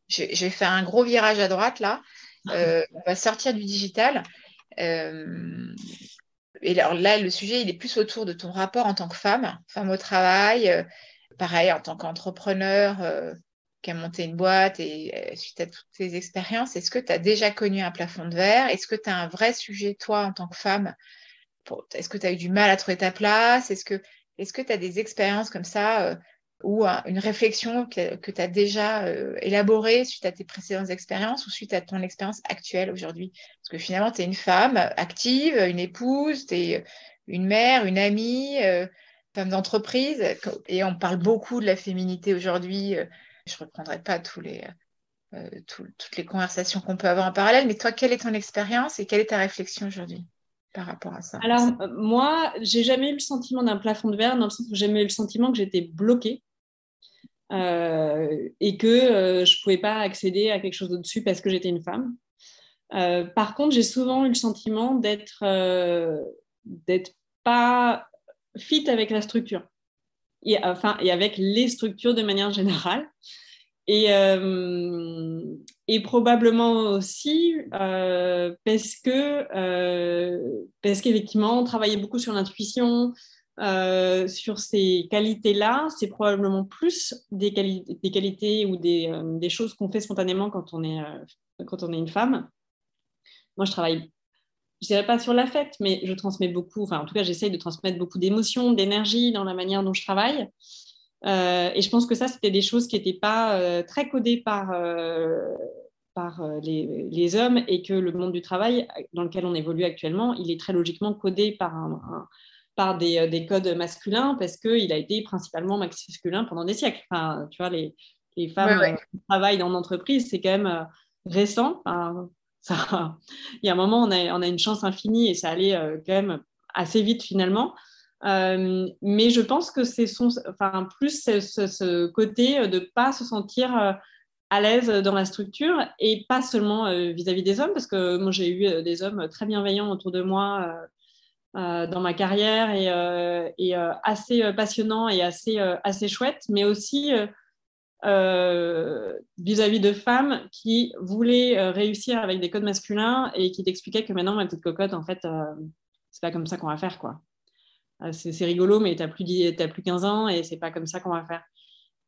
J'ai fait un gros virage à droite là. on va sortir du digital. et alors là, le sujet, il est plus autour de ton rapport en tant que femme, femme au travail, pareil, en tant qu'entrepreneur euh, qui a monté une boîte et euh, suite à toutes tes expériences, est-ce que tu as déjà connu un plafond de verre? Est-ce que tu as un vrai sujet, toi, en tant que femme Est-ce que tu as eu du mal à trouver ta place? Est-ce que tu as des expériences comme ça euh, ou une réflexion que, tu as déjà élaborée suite à tes précédentes expériences ou suite à ton expérience actuelle aujourd'hui? Parce que finalement, tu es une femme active, une épouse, tu es une mère, une amie, femme d'entreprise. Et on parle beaucoup de la féminité aujourd'hui. Euh, je ne reprendrai pas les, euh, toutes les conversations qu'on peut avoir en parallèle, mais toi, quelle est ton expérience et quelle est ta réflexion aujourd'hui par rapport à ça? Alors, euh, moi, j'ai jamais eu le sentiment d'un plafond de verre, dans le sens où j'ai jamais eu le sentiment que j'étais bloquée. et que je ne pouvais pas accéder à quelque chose au-dessus parce que j'étais une femme. par contre, j'ai souvent eu le sentiment d'être d'être pas fit avec la structure, et, enfin, et avec les structures de manière générale. Et, euh, et probablement aussi euh, parce que euh, parce qu'effectivement, on travaillait beaucoup sur l'intuition, sur ces qualités-là. C'est probablement plus des, qualités, des qualités ou des, des choses qu'on fait spontanément quand on, est, quand on est une femme. Moi, je travaille je dirais pas sur l'affect, mais je transmets beaucoup, enfin en tout cas j'essaye de transmettre beaucoup d'émotions, d'énergie dans la manière dont je travaille. Euh, et je pense que ça, c'était des choses qui n'étaient pas euh, très codées par, euh, par les, les, hommes et que le monde du travail dans lequel on évolue actuellement, il est très logiquement codé par, un, par des, des, codes masculins parce qu'il a été principalement masculin pendant des siècles. Enfin, tu vois, les, les femmes qui travaillent dans l'entreprise, c'est quand même récent. Enfin, il y a un moment, on a, on a une chance infinie et ça allait euh, quand même assez vite finalement. Euh, mais je pense que c'est son, enfin, plus ce, côté de ne pas se sentir euh, à l'aise dans la structure et pas seulement vis-à-vis des hommes, parce que moi j'ai eu des hommes très bienveillants autour de moi dans ma carrière et, et assez passionnants et assez, assez chouettes, mais aussi euh, vis-à-vis de femmes qui voulaient euh, réussir avec des codes masculins et qui t'expliquaient que maintenant, ma petite cocotte, en fait, euh, c'est pas comme ça qu'on va faire, quoi. c'est rigolo, mais tu plus, plus 15 ans et c'est pas comme ça qu'on va faire.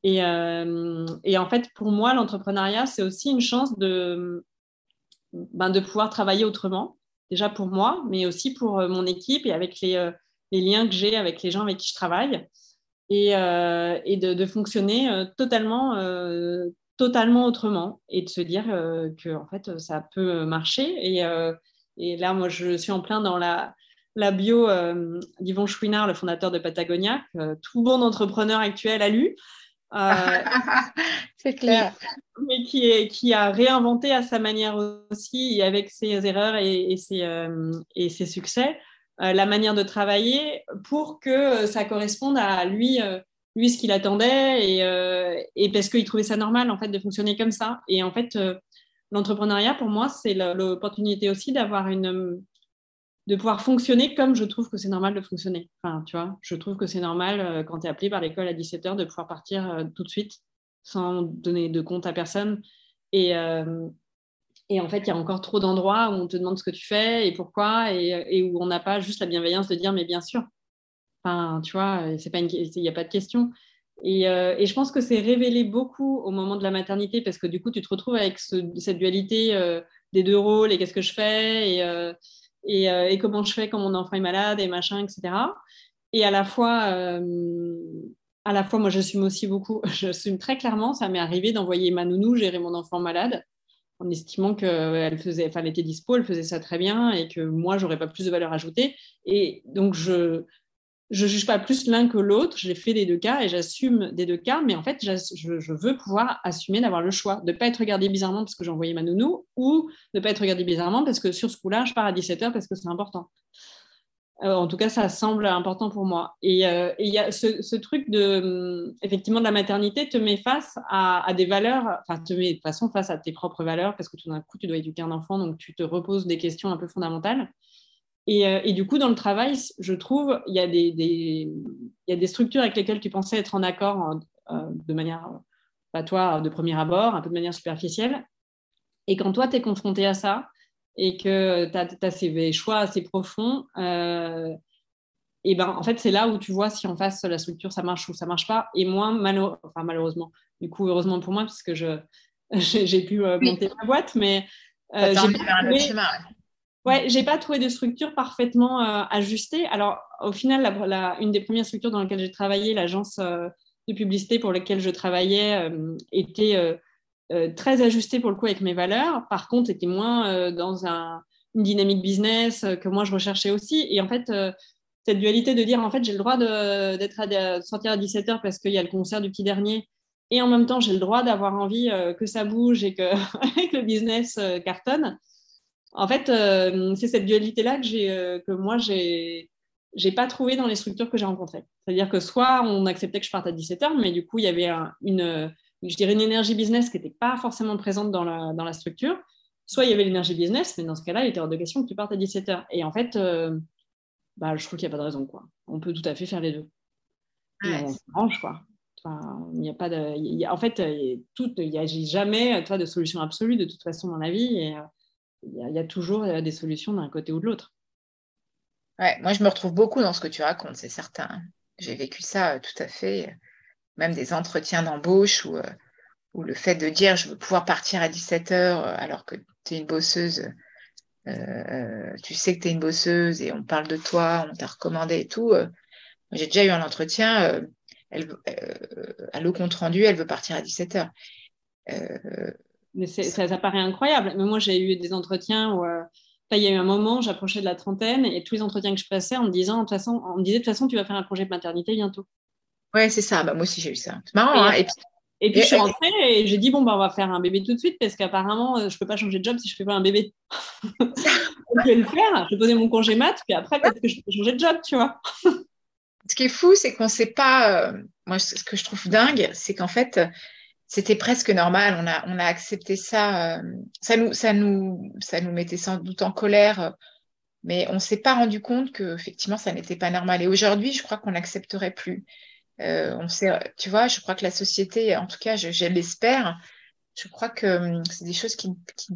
Et, et, en fait, pour moi, l'entrepreneuriat, c'est aussi une chance de, ben, de pouvoir travailler autrement, déjà pour moi, mais aussi pour mon équipe et avec les, les liens que j'ai avec les gens avec qui je travaille et, euh, et de, de, fonctionner euh, totalement, euh, totalement autrement et de se dire que en fait ça peut marcher. Et, et, là, moi, je suis en plein dans la, la bio d'Yvon Chouinard, le fondateur de Patagonia, que tout bon entrepreneur actuel a lu. C'est clair. mais qui, est, qui, a réinventé à sa manière aussi, avec ses erreurs et, et ses, succès, la manière de travailler pour que euh, ça corresponde à lui, euh, lui ce qu'il attendait et, et parce qu'il trouvait ça normal en fait de fonctionner comme ça. Et en fait, l'entrepreneuriat pour moi, c'est l'opportunité aussi d'avoir une de pouvoir fonctionner comme je trouve que c'est normal de fonctionner. Tu vois, je trouve que c'est normal quand tu es appelé par l'école à 17h de pouvoir partir tout de suite sans donner de compte à personne. Et, et en fait, il y a encore trop d'endroits où on te demande ce que tu fais et pourquoi, et, où on n'a pas juste la bienveillance de dire mais bien sûr. Enfin, tu vois, il n'y a pas de question. Euh, et, je pense que c'est révélé beaucoup au moment de la maternité parce que du coup, tu te retrouves avec cette dualité euh, des deux rôles et qu'est-ce que je fais euh, et, et, comment je fais quand mon enfant est malade et machin, etc. Et à la fois, à la fois, moi, je suis aussi beaucoup, je suis très clairement, ça m'est arrivé d'envoyer ma nounou gérer mon enfant malade en estimant qu'elle faisait, enfin, elle était dispo, elle faisait ça très bien et que moi, j'aurais pas plus de valeur ajoutée. Et donc, je je juge pas plus l'un que l'autre. Je l'ai fait des deux cas et j'assume des deux cas. Mais en fait, je, je veux pouvoir assumer d'avoir le choix de ne pas être regardée bizarrement parce que j'ai envoyé ma nounou ou de ne pas être regardée bizarrement parce que sur ce coup-là, je pars à 17h parce que c'est important. Euh, en tout cas, ça semble important pour moi. Et euh, il y a ce, truc de, effectivement, de la maternité te met face à, des valeurs, enfin, te met de façon face à tes propres valeurs parce que tout d'un coup, tu dois éduquer un enfant, donc tu te reposes des questions un peu fondamentales. Et, du coup, dans le travail, je trouve, il y, a des, y a des structures avec lesquelles tu pensais être en accord de manière, pas toi, de premier abord, un peu de manière superficielle. Et quand toi, tu es confronté à ça et que tu as, ces choix assez profonds, euh, et ben, en fait, c'est là où tu vois si en face, la structure, ça marche ou ça marche pas. Et moi, enfin, malheureusement, du coup, heureusement pour moi, puisque je, j'ai pu euh, monter ma boîte, mais euh, j'ai pas, trouvé... ouais, j'ai pas trouvé de structure parfaitement euh, ajustée. Alors, au final, la, une des premières structures dans lesquelles j'ai travaillé, l'agence de publicité pour laquelle je travaillais, était très ajustée pour le coup avec mes valeurs. Par contre, était moins dans un, une dynamique business que moi je recherchais aussi. Et en fait, cette dualité de dire en fait j'ai le droit d'être à, sortir à 17h parce qu'il y a le concert du petit dernier et en même temps j'ai le droit d'avoir envie euh, que ça bouge et que, le business euh, cartonne. En fait, euh, c'est cette dualité-là que, que moi j'ai j'ai pas trouvé dans les structures que j'ai rencontrées. C'est-à-dire que soit on acceptait que je parte à 17h, mais du coup il y avait une, je dirais une énergie business qui n'était pas forcément présente dans la, dans la structure. Soit il y avait l'énergie business, mais dans ce cas-là, il était hors de question que tu partes à 17h. Et en fait, bah, je trouve qu'il n'y a pas de raison. Quoi. On peut tout à fait faire les deux. on s'arrange, quoi. il n'y a pas de, en fait, il n'y a, jamais toi, de solution absolue de toute façon dans la vie. Et, euh, il, y a, toujours euh, des solutions d'un côté ou de l'autre. Ouais, moi, je me retrouve beaucoup dans ce que tu racontes, c'est certain. J'ai vécu ça euh, tout à fait. Même des entretiens d'embauche où, où le fait de dire je veux pouvoir partir à 17h alors que tu es une bosseuse euh, tu sais que tu es une bosseuse et on parle de toi, on t'a recommandé et tout. Euh, j'ai déjà eu un entretien, euh, elle, à le compte rendu, elle veut partir à 17h. mais ça, ça, paraît incroyable. Mais moi, j'ai eu des entretiens où il y a eu un moment, j'approchais de la trentaine et tous les entretiens que je passais en me disant, de toute façon, on me disait de toute façon, tu vas faire un congé de maternité bientôt. Ouais, c'est ça. Bah, moi aussi, j'ai eu ça. C'est marrant. Et, hein. et, puis, je suis rentrée et j'ai dit, bon, bah, on va faire un bébé tout de suite parce qu'apparemment, je ne peux pas changer de job si je ne fais pas un bébé. je vais le faire, je vais poser mon congé mat, puis après, peut-être que je vais changer de job, tu vois. ce qui est fou, c'est qu'on ne sait pas. Euh, moi, ce que je trouve dingue, c'est qu'en fait, c'était presque normal. On a, on a accepté ça. Euh, ça, nous, ça, nous, ça nous mettait sans doute en colère, mais on ne s'est pas rendu compte que effectivement, ça n'était pas normal. Et aujourd'hui, je crois qu'on n'accepterait plus. Euh, on sait, tu vois, je crois que la société, en tout cas, je, l'espère, je crois que hum, c'est des choses qui, qui,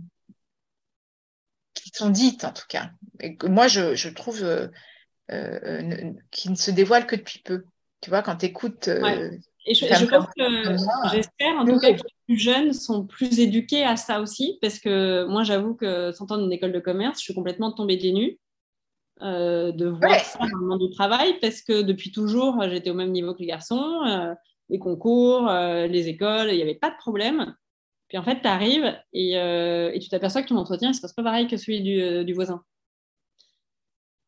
qui sont dites en tout cas. Et que moi, je, je trouve euh, euh, qui ne se dévoilent que depuis peu. Tu vois, quand tu écoutes. Euh, et je, pense que j'espère en tout cas que les plus jeunes sont plus éduqués à ça aussi, parce que moi, j'avoue que sortant d'une école de commerce, je suis complètement tombée des nues. De voir ça dans le monde du travail parce que depuis toujours j'étais au même niveau que les garçons les concours les écoles il n'y avait pas de problème puis en fait, tu arrives euh, et, tu t'aperçois que ton entretien ne se passe pas pareil que celui du, euh, voisin.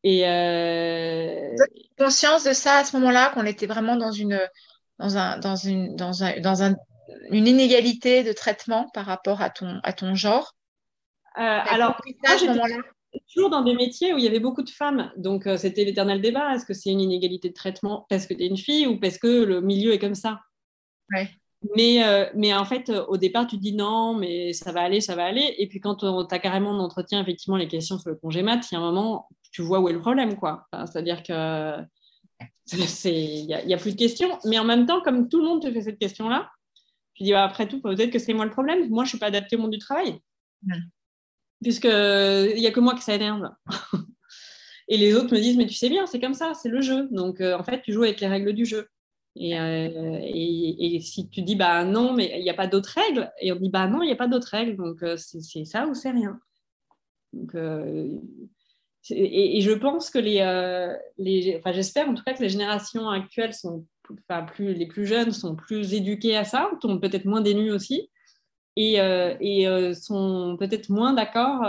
Et euh... conscience de ça à ce moment-là, qu'on était vraiment dans une, dans un, dans une, dans un, dans un, une inégalité de traitement par rapport à ton, à ton genre? Euh, alors, toujours dans des métiers où il y avait beaucoup de femmes. Donc, c'était l'éternel débat. Est-ce que c'est une inégalité de traitement parce que tu es une fille ou parce que le milieu est comme ça? Ouais. Mais, euh, mais en fait, au départ, tu dis non, mais ça va aller, ça va aller. Et puis quand tu as carrément d'entretien, effectivement, les questions sur le congé mat, il y a un moment, tu vois où est le problème. quoi. C'est-à-dire que il n'y a, a, plus de questions. Mais en même temps, comme tout le monde te fait cette question-là, tu dis, bah, après tout, peut-être que c'est moi le problème. Moi, je ne suis pas adaptée au monde du travail. Puisque Puisqu'il n'y a que moi que ça énerve. Et les autres me disent, mais tu sais bien, c'est comme ça, c'est le jeu. Donc, euh, en fait, tu joues avec les règles du jeu. Euh, et, et, si tu dis bah non, mais il n'y a pas d'autres règles, et on dit bah non, il n'y a pas d'autres règles, donc euh, c'est ça ou c'est rien. Euh, et, je pense que les, les enfin j'espère en tout cas que les générations actuelles sont, enfin plus les plus jeunes sont plus éduquées à ça, sont peut-être moins dénues aussi, et, et sont peut-être moins d'accord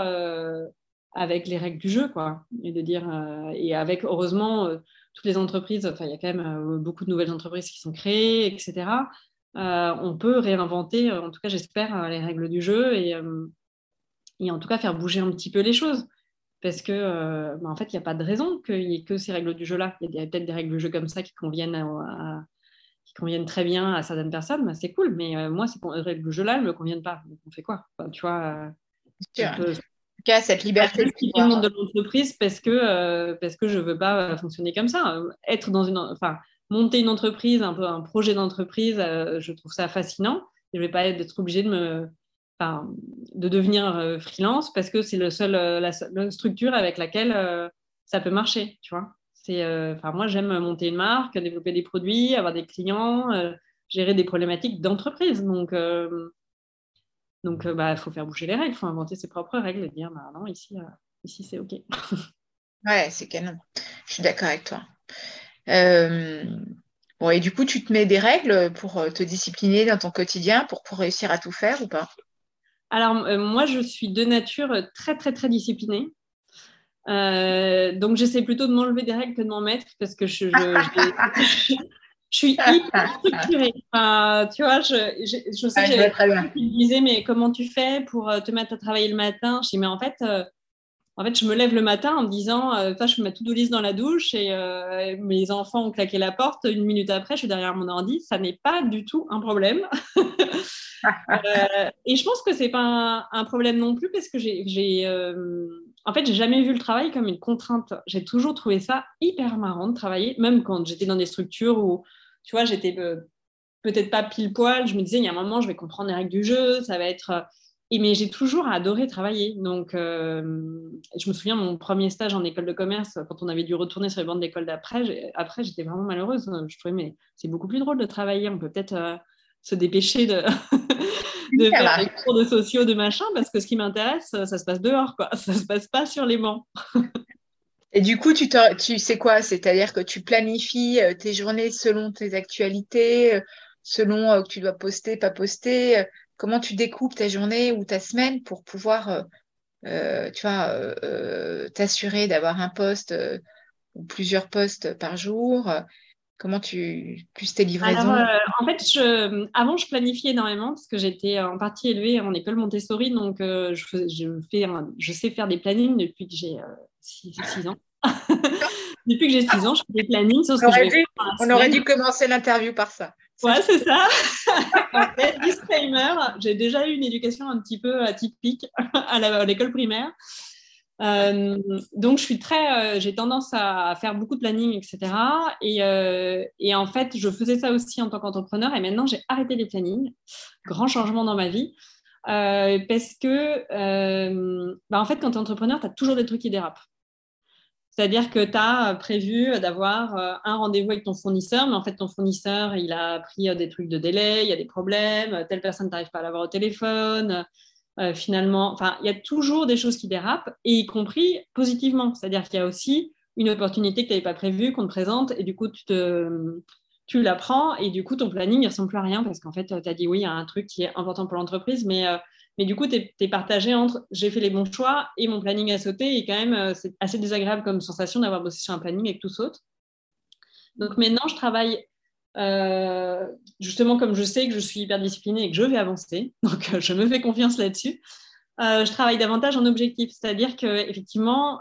avec les règles du jeu, quoi, et de dire et avec heureusement toutes les entreprises, enfin, il y a quand même euh, beaucoup de nouvelles entreprises qui sont créées, etc. Euh, on peut réinventer, en tout cas, j'espère, euh, les règles du jeu et, et, en tout cas faire bouger un petit peu les choses. Parce que, bah, en fait, il n'y a pas de raison qu'il n'y ait que ces règles du jeu-là. Il y a peut-être des règles du jeu comme ça qui conviennent, qui conviennent très bien à certaines personnes, bah, c'est cool. Mais moi, ces règles du jeu-là, elles ne me conviennent pas. Donc, on fait quoi? Tu vois, cas, cette liberté. Monde de l'entreprise parce que, parce que je ne veux pas fonctionner comme ça. Être dans une, enfin, monter une entreprise, un peu un projet d'entreprise, je trouve ça fascinant. Je ne vais pas être obligée de me, de devenir freelance parce que c'est le seul, la, seule structure avec laquelle ça peut marcher, tu vois. C'est, enfin, moi, j'aime monter une marque, développer des produits, avoir des clients, gérer des problématiques d'entreprise. Donc, donc, il bah, faut faire bouger les règles, il faut inventer ses propres règles et dire, bah, non, ici, ici c'est OK. ouais, c'est canon. Je suis d'accord avec toi. bon, et du coup, tu te mets des règles pour te discipliner dans ton quotidien, pour, pour réussir à tout faire ou pas? Alors, moi, je suis de nature très, très, très disciplinée. Euh, donc, j'essaie plutôt de m'enlever des règles que de m'en mettre parce que je, je, suis hyper structurée. tu vois, je, je, sais que j'avais qui me disait, mais comment tu fais pour euh, te mettre à travailler le matin? Je dis, mais en fait, euh, en fait, je me lève le matin en me disant, euh, je fais ma to-do list dans la douche et mes enfants ont claqué la porte. Une minute après, je suis derrière mon ordi. Ça n'est pas du tout un problème. et je pense que c'est pas un, un, problème non plus parce que j'ai en fait, j'ai jamais vu le travail comme une contrainte. J'ai toujours trouvé ça hyper marrant de travailler, même quand j'étais dans des structures où, tu vois, j'étais peut-être pas pile poil. Je me disais, il y a un moment, je vais comprendre les règles du jeu, ça va être. Et mais j'ai toujours adoré travailler. Donc, euh, je me souviens mon premier stage en école de commerce, quand on avait dû retourner sur les bancs d'école d'après. Après, j'étais vraiment malheureuse. Je trouvais, mais c'est beaucoup plus drôle de travailler. On peut peut-être euh, se dépêcher de, de faire des cours de sociaux, de machin, parce que ce qui m'intéresse, ça se passe dehors, quoi. Ça se passe pas sur les bancs. Et du coup, tu, tu sais quoi? C'est-à-dire que tu planifies euh, tes journées selon tes actualités, euh, selon euh, que tu dois poster, pas poster. Comment tu découpes ta journée ou ta semaine pour pouvoir, tu vois, t'assurer d'avoir un poste ou plusieurs postes par jour Comment tu plus tes livraisons euh, En fait, je, avant, je planifiais énormément parce que j'étais en partie élevée en école Montessori, donc euh, je, je, fais je sais faire des plannings depuis que j'ai 6 euh, ans. depuis que j'ai 6 ans, je fais des plannings. on, aurait, dû, on aurait dû commencer l'interview par ça. Ouais, c'est ça. en fait, disclaimer, j'ai déjà eu une éducation un petit peu atypique à l'école primaire. Euh, donc, je suis très, euh, j'ai tendance à faire beaucoup de planning, etc. Et, euh, et, en fait, je faisais ça aussi en tant qu'entrepreneur. Et maintenant, j'ai arrêté les plannings. Grand changement dans ma vie. parce que, bah, en fait, quand tu es entrepreneur, tu as toujours des trucs qui dérapent. C'est-à-dire que tu as prévu d'avoir un rendez-vous avec ton fournisseur, mais en fait, ton fournisseur, il a pris des trucs de délai, il y a des problèmes, telle personne n'arrive pas à l'avoir au téléphone, euh, finalement, enfin, il y a toujours des choses qui dérapent, et y compris positivement. C'est-à-dire qu'il y a aussi une opportunité que tu n'avais pas prévue, qu'on te présente, et du coup, tu, te, tu la prends, et du coup, ton planning ne ressemble plus à rien, parce qu'en fait, tu as dit oui, a un truc qui est important pour l'entreprise, mais, euh, mais du coup, tu es, partagé entre j'ai fait les bons choix et mon planning a sauté, et quand même, euh, c'est assez désagréable comme sensation d'avoir bossé sur un planning et que tout saute. Donc maintenant, je travaille euh, justement, comme je sais que je suis hyper disciplinée et que je vais avancer, donc euh, je me fais confiance là-dessus. Euh, je travaille davantage en objectif, c'est-à-dire que effectivement,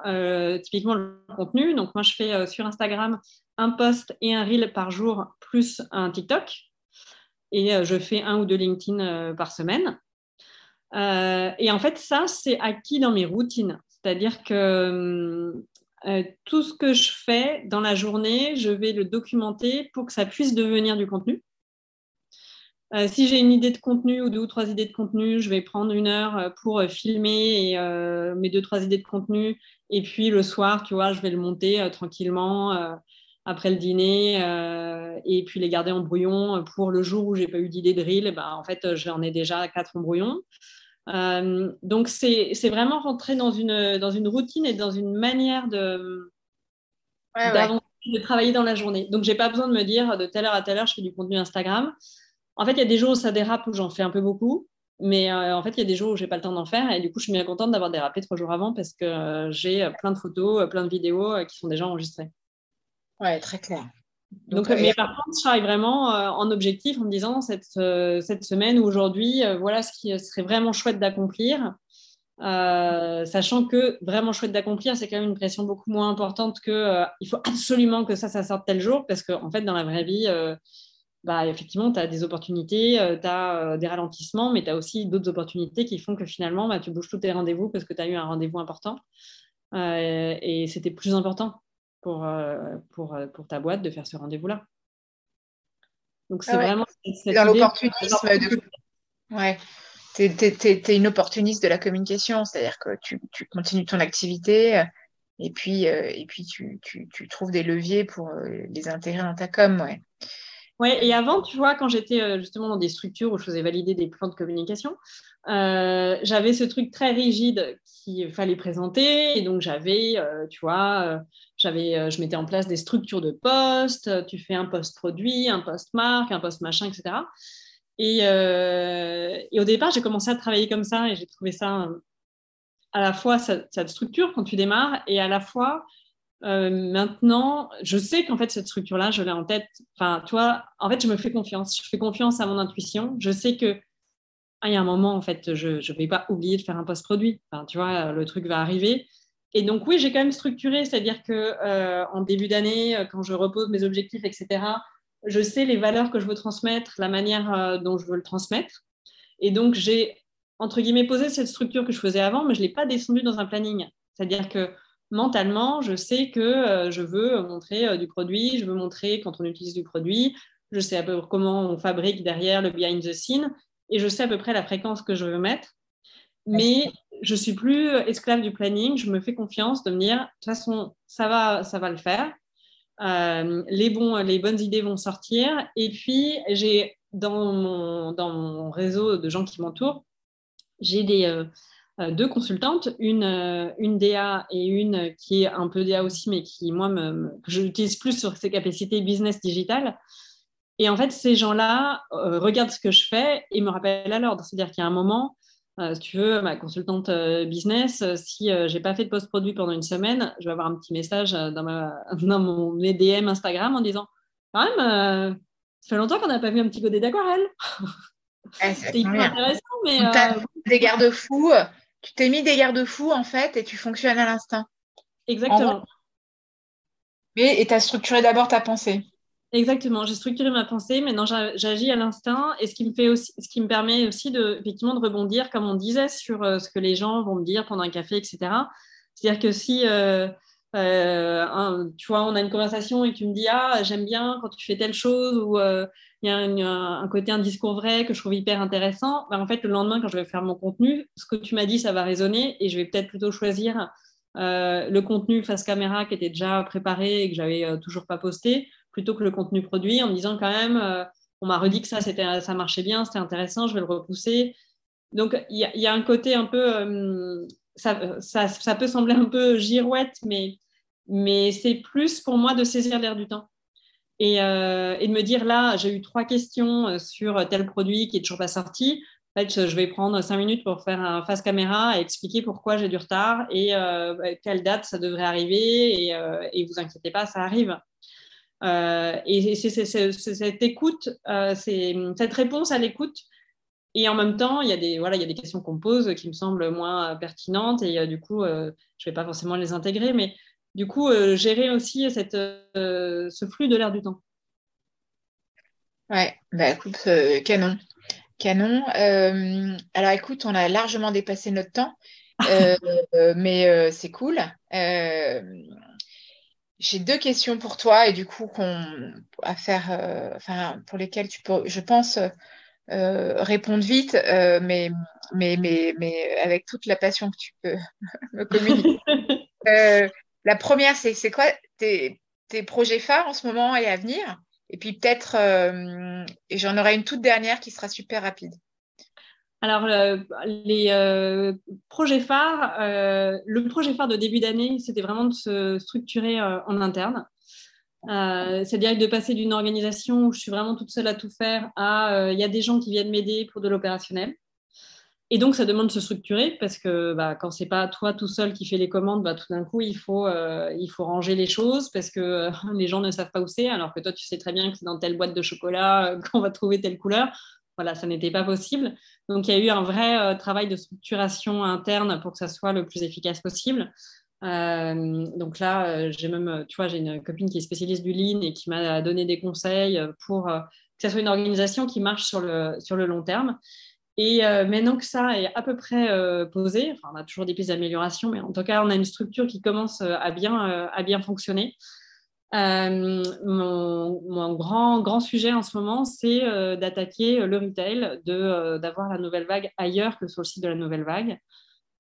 typiquement le contenu. Donc moi, je fais sur Instagram un post et un reel par jour plus un TikTok, et je fais un ou deux LinkedIn par semaine. et en fait, ça, c'est acquis dans mes routines. C'est-à-dire que hum, euh, tout ce que je fais dans la journée, je vais le documenter pour que ça puisse devenir du contenu. Euh, si j'ai une idée de contenu ou deux ou trois idées de contenu, je vais prendre une heure euh, pour filmer mes deux, trois idées de contenu. Et puis le soir, tu vois, je vais le monter tranquillement après le dîner et puis les garder en brouillon pour le jour où j'ai pas eu d'idée de reel. Ben, en fait, j'en ai déjà quatre en brouillon. Euh, donc, c'est vraiment rentrer dans une, dans une routine et dans une manière de, de travailler dans la journée. Donc, j'ai pas besoin de me dire de telle heure à telle heure, je fais du contenu Instagram. En fait, il y a des jours où ça dérape, où j'en fais un peu beaucoup. Mais euh, en fait, il y a des jours où j'ai pas le temps d'en faire. Et du coup, je suis bien contente d'avoir dérapé trois jours avant parce que euh, j'ai plein de photos, plein de vidéos qui sont déjà enregistrées. Ouais, très clair. Donc, euh, mais par contre, je travaille vraiment euh, en objectif en me disant cette, euh, cette semaine ou aujourd'hui, voilà ce qui serait vraiment chouette d'accomplir. sachant que vraiment chouette d'accomplir, c'est quand même une pression beaucoup moins importante que il faut absolument que ça, ça sorte tel jour, parce qu'en en fait, dans la vraie vie, bah, effectivement, tu as des opportunités, tu as des ralentissements, mais tu as aussi d'autres opportunités qui font que finalement, bah, tu bouges tous tes rendez-vous parce que tu as eu un rendez-vous important. et c'était plus important pour, pour, pour ta boîte de faire ce rendez-vous-là. Donc, c'est ah vraiment. Dans l'opportunisme de. Ouais. Tu es, une opportuniste de la communication, c'est-à-dire que tu, tu, continues ton activité et puis, et puis tu, tu, tu, trouves des leviers pour les intégrer dans ta com. Ouais. Ouais, et avant, tu vois, quand j'étais justement dans des structures où je faisais valider des plans de communication, euh, j'avais ce truc très rigide qu'il fallait présenter. Et donc, j'avais, euh, tu vois, euh, j'avais, je mettais en place des structures de poste. Tu fais un poste produit, un poste marque, un poste machin, etc. Et, et au départ, j'ai commencé à travailler comme ça et j'ai trouvé ça à la fois ça, ça, te structure quand tu démarres et à la fois maintenant, je sais qu'en fait cette structure-là, je l'ai en tête. Enfin, tu vois, en fait, je me fais confiance. Je fais confiance à mon intuition. Je sais que ah, il y a un moment, en fait, je ne vais pas oublier de faire un post-produit. Enfin, tu vois, le truc va arriver. Et donc, oui, j'ai quand même structuré, c'est-à-dire que euh, en début d'année, euh, quand je repose mes objectifs, etc., je sais les valeurs que je veux transmettre, la manière euh, dont je veux le transmettre. Et donc, j'ai, entre guillemets, posé cette structure que je faisais avant, mais je l'ai pas descendue dans un planning. C'est-à-dire que mentalement, je sais que je veux montrer du produit, je veux montrer quand on utilise du produit, je sais un peu comment on fabrique derrière le behind the scene et je sais à peu près la fréquence que je veux mettre. Mais je suis plus esclave du planning. Je me fais confiance de me dire, de toute façon, ça va, ça va le faire. Euh, les, bons, les bonnes idées vont sortir. Et puis, j'ai dans mon, dans mon réseau de gens qui m'entourent, j'ai des, euh, euh, deux consultantes, une, une DA et une qui est un peu DA aussi, mais qui, moi, me, que j'utilise plus sur ses capacités business digital. Et en fait, ces gens-là euh, regardent ce que je fais et me rappellent à l'ordre. C'est-à-dire qu'il y a un moment, euh, si tu veux, ma consultante euh, business, si je n'ai pas fait de post-produit pendant une semaine, je vais avoir un petit message dans, ma, dans mon DM Instagram en disant Quand même, ça fait longtemps qu'on n'a pas vu un petit godet d'aquarelle. c'est hyper intéressant, mais. Des garde-fous, tu t'es mis des garde-fous en fait et tu fonctionnes à l'instinct. Exactement. Et tu as structuré d'abord ta pensée. Exactement, j'ai structuré ma pensée, maintenant j'agis à l'instinct et ce qui me fait aussi, ce qui me permet aussi de effectivement de rebondir, comme on disait, sur euh, ce que les gens vont me dire pendant un café, etc. C'est-à-dire que si euh, euh, tu vois, on a une conversation et tu me dis ah j'aime bien quand tu fais telle chose ou il y a un, côté un discours vrai que je trouve hyper intéressant, ben, en fait le lendemain quand je vais faire mon contenu, ce que tu m'as dit ça va résonner et je vais peut-être plutôt choisir le contenu face caméra qui était déjà préparé et que j'avais toujours pas posté plutôt que le contenu produit en me disant quand même, euh, on m'a redit que ça, ça marchait bien, c'était intéressant, je vais le repousser. Donc, il y, a un côté un peu, euh, ça, ça, peut sembler un peu girouette, mais, mais c'est plus pour moi de saisir l'air du temps. Et, euh, et, de me dire, là, j'ai eu trois questions sur tel produit qui est toujours pas sorti. En fait, je vais prendre cinq minutes pour faire un face caméra et expliquer pourquoi j'ai du retard et quelle date ça devrait arriver. Et, et vous inquiétez pas, ça arrive. Euh, et c'est cette écoute, euh, c'est cette réponse à l'écoute. Et en même temps, il y a des, voilà, il y a des questions qu'on pose qui me semblent moins pertinentes et euh, du coup, je ne vais pas forcément les intégrer, mais du coup, gérer aussi cette, ce flux de l'air du temps. Ouais, bah écoute, canon. Canon. alors écoute, on a largement dépassé notre temps, mais c'est cool. J'ai deux questions pour toi et du coup qu'on à faire, euh, enfin pour lesquelles tu peux, je pense, euh, répondre vite, euh, mais, mais, mais, mais avec toute la passion que tu peux me communiquer. la première, c'est c'est quoi tes, tes, projets phares en ce moment et à venir? Et puis peut-être, et j'en aurai une toute dernière qui sera super rapide. Alors, euh, les euh, projets phares, euh, le projet phare de début d'année, c'était vraiment de se structurer en interne. C'est-à-dire de passer d'une organisation où je suis vraiment toute seule à tout faire à il y a des gens qui viennent m'aider pour de l'opérationnel. Et donc, ça demande de se structurer parce que bah, quand c'est pas toi tout seul qui fais les commandes, bah, tout d'un coup, il faut, il faut ranger les choses parce que les gens ne savent pas où c'est, alors que toi, tu sais très bien que c'est dans telle boîte de chocolat qu'on va trouver telle couleur. Voilà, ça n'était pas possible. Donc, il y a eu un vrai euh, travail de structuration interne pour que ça soit le plus efficace possible. Euh, donc là, euh, j'ai même, tu vois, j'ai une copine qui est spécialiste du lean et qui m'a donné des conseils pour que ça soit une organisation qui marche sur le, sur le long terme. Et maintenant que ça est à peu près posé, enfin, on a toujours des pistes d'amélioration, mais en tout cas, on a une structure qui commence à bien, à bien fonctionner. Euh, mon, grand, grand sujet en ce moment, c'est euh, d'attaquer le retail, euh, d'avoir la nouvelle vague ailleurs que sur le site de la nouvelle vague.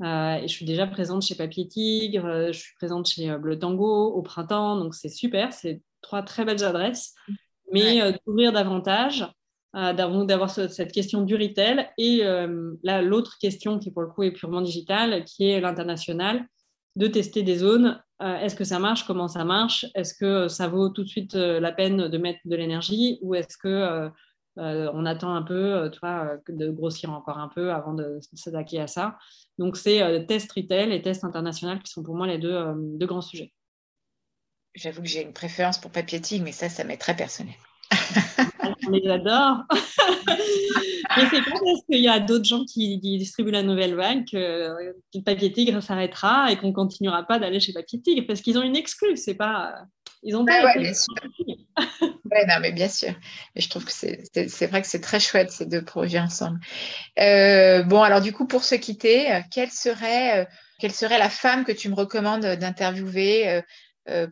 et je suis déjà présente chez Papier Tigre, je suis présente chez Bleu Tango au printemps, donc c'est super, c'est trois très belles adresses. Mais d'ouvrir davantage, d'avoir cette question du retail. Et là, l'autre question qui pour le coup est purement digitale, qui est l'international, de tester des zones euh, est-ce que ça marche? Comment ça marche? Est-ce que ça vaut tout de suite euh, la peine de mettre de l'énergie? Ou est-ce que euh, on attend un peu, tu vois, de grossir encore un peu avant de s'attaquer à ça? Donc c'est test retail et test international qui sont pour moi les deux, deux grands sujets. J'avoue que j'ai une préférence pour papier mais ça, ça m'est très personnel. on les adore. Mais c'est pas parce qu'il y a d'autres gens qui, distribuent la nouvelle vague que le papier tigre s'arrêtera et qu'on ne continuera pas d'aller chez Papier Tigre parce qu'ils ont une exclue. C'est pas. Ils ont pas. bien sûr. non, mais bien sûr. Mais je trouve que c'est vrai que c'est très chouette ces deux projets ensemble. Euh, bon, alors du coup, pour se quitter, euh, quelle serait, euh, quelle serait la femme que tu me recommandes d'interviewer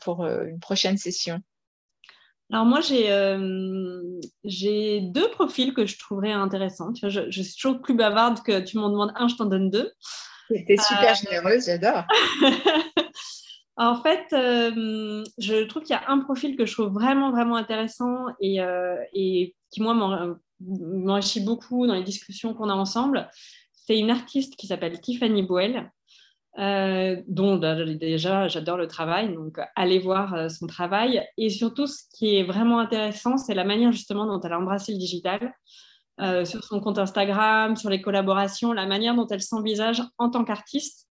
pour une prochaine session? Alors moi, euh, j'ai deux profils que je trouverais intéressants. je, suis toujours plus bavarde que tu m'en demandes un, je t'en donne deux. C'était super euh, généreuse, j'adore. en fait, euh, je trouve qu'il y a un profil que je trouve vraiment, vraiment intéressant et, et qui, moi, m'enrichit beaucoup dans les discussions qu'on a ensemble. C'est une artiste qui s'appelle Tiffany Boel. Euh, dont déjà j'adore le travail, donc allez voir euh, son travail. Et surtout, ce qui est vraiment intéressant, c'est la manière justement dont elle a embrassé le digital, euh, sur son compte Instagram, sur les collaborations, la manière dont elle s'envisage en tant qu'artiste.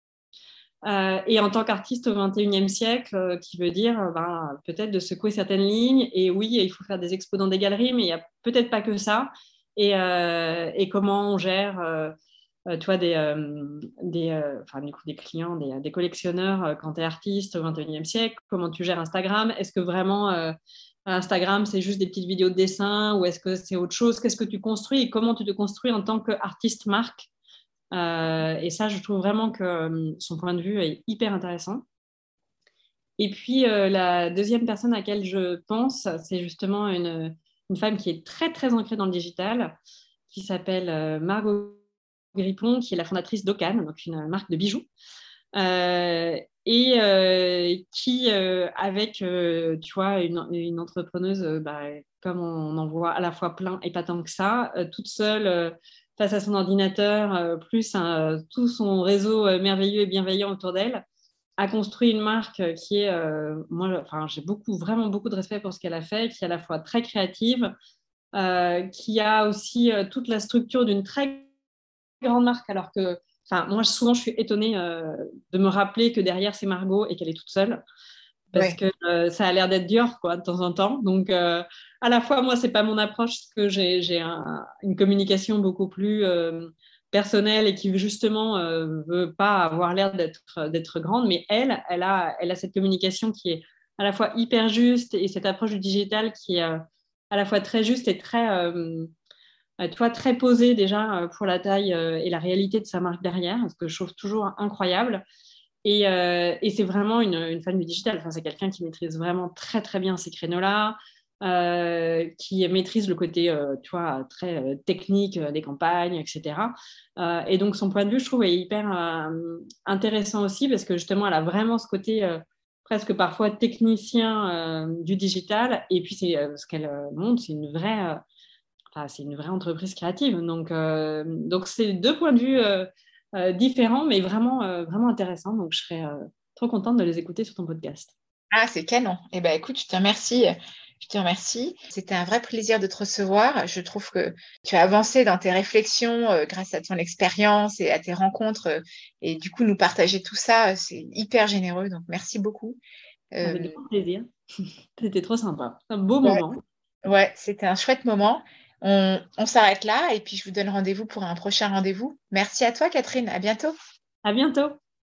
et en tant qu'artiste au 21e siècle, qui veut dire ben, peut-être de secouer certaines lignes. Et oui, il faut faire des expos dans des galeries, mais il n'y a peut-être pas que ça. Et, comment on gère euh, tu vois, des, euh, des, euh, enfin, du coup, des clients, des, des collectionneurs, quand tu es artiste au 21e siècle, comment tu gères Instagram? Est-ce que vraiment Instagram, c'est juste des petites vidéos de dessin ou est-ce que c'est autre chose? Qu'est-ce que tu construis et comment tu te construis en tant qu'artiste marque? Et ça, je trouve vraiment que son point de vue est hyper intéressant. Et puis, la deuxième personne à laquelle je pense, c'est justement une, une, femme qui est très, très ancrée dans le digital, qui s'appelle Margot Grippon, qui est la fondatrice d'Ocan, donc une marque de bijoux. Euh, et euh, qui, euh, avec, tu vois, une, entrepreneuse, bah, comme on en voit à la fois plein et pas tant que ça, toute seule face à son ordinateur, plus tout son réseau merveilleux et bienveillant autour d'elle, a construit une marque qui est, moi, enfin, j'ai beaucoup, vraiment beaucoup de respect pour ce qu'elle a fait, qui est à la fois très créative, qui a aussi toute la structure d'une très grande marque, alors que, enfin, moi, souvent, je suis étonnée euh, de me rappeler que derrière, c'est Margot et qu'elle est toute seule. Parce que euh, ça a l'air d'être dur, quoi, de temps en temps. Donc, euh, à la fois, moi, c'est pas mon approche, parce que j'ai une communication beaucoup plus personnelle et qui, justement, veut pas avoir l'air d'être grande. Mais elle, elle a, elle a cette communication qui est à la fois hyper juste et cette approche du digital qui est à la fois très juste et très euh, toi, très posé déjà euh, pour la taille euh, et la réalité de sa marque derrière, ce que je trouve toujours incroyable. Et, c'est vraiment une, une, fan du digital. C'est quelqu'un qui maîtrise vraiment très, très bien ces créneaux-là, qui maîtrise le côté, tu vois, très technique des campagnes, etc. et donc, son point de vue, je trouve, est hyper intéressant aussi parce que justement, elle a vraiment ce côté presque parfois technicien du digital. Et puis, c'est ce qu'elle montre, c'est une vraie c'est une vraie entreprise créative. Donc, euh, donc c'est deux points de vue euh, euh, différents, mais vraiment, vraiment intéressants. Donc, je serais trop contente de les écouter sur ton podcast. Ah, c'est canon. Eh bien, écoute, je te remercie. Je te remercie. C'était un vrai plaisir de te recevoir. Je trouve que tu as avancé dans tes réflexions grâce à ton expérience et à tes rencontres. et du coup, nous partager tout ça, c'est hyper généreux. Donc, merci beaucoup. Avec grand plaisir. C'était trop sympa. Un beau moment. Ouais, c'était un chouette moment. On, s'arrête là et puis je vous donne rendez-vous pour un prochain rendez-vous. Merci à toi, Catherine. À bientôt. À bientôt.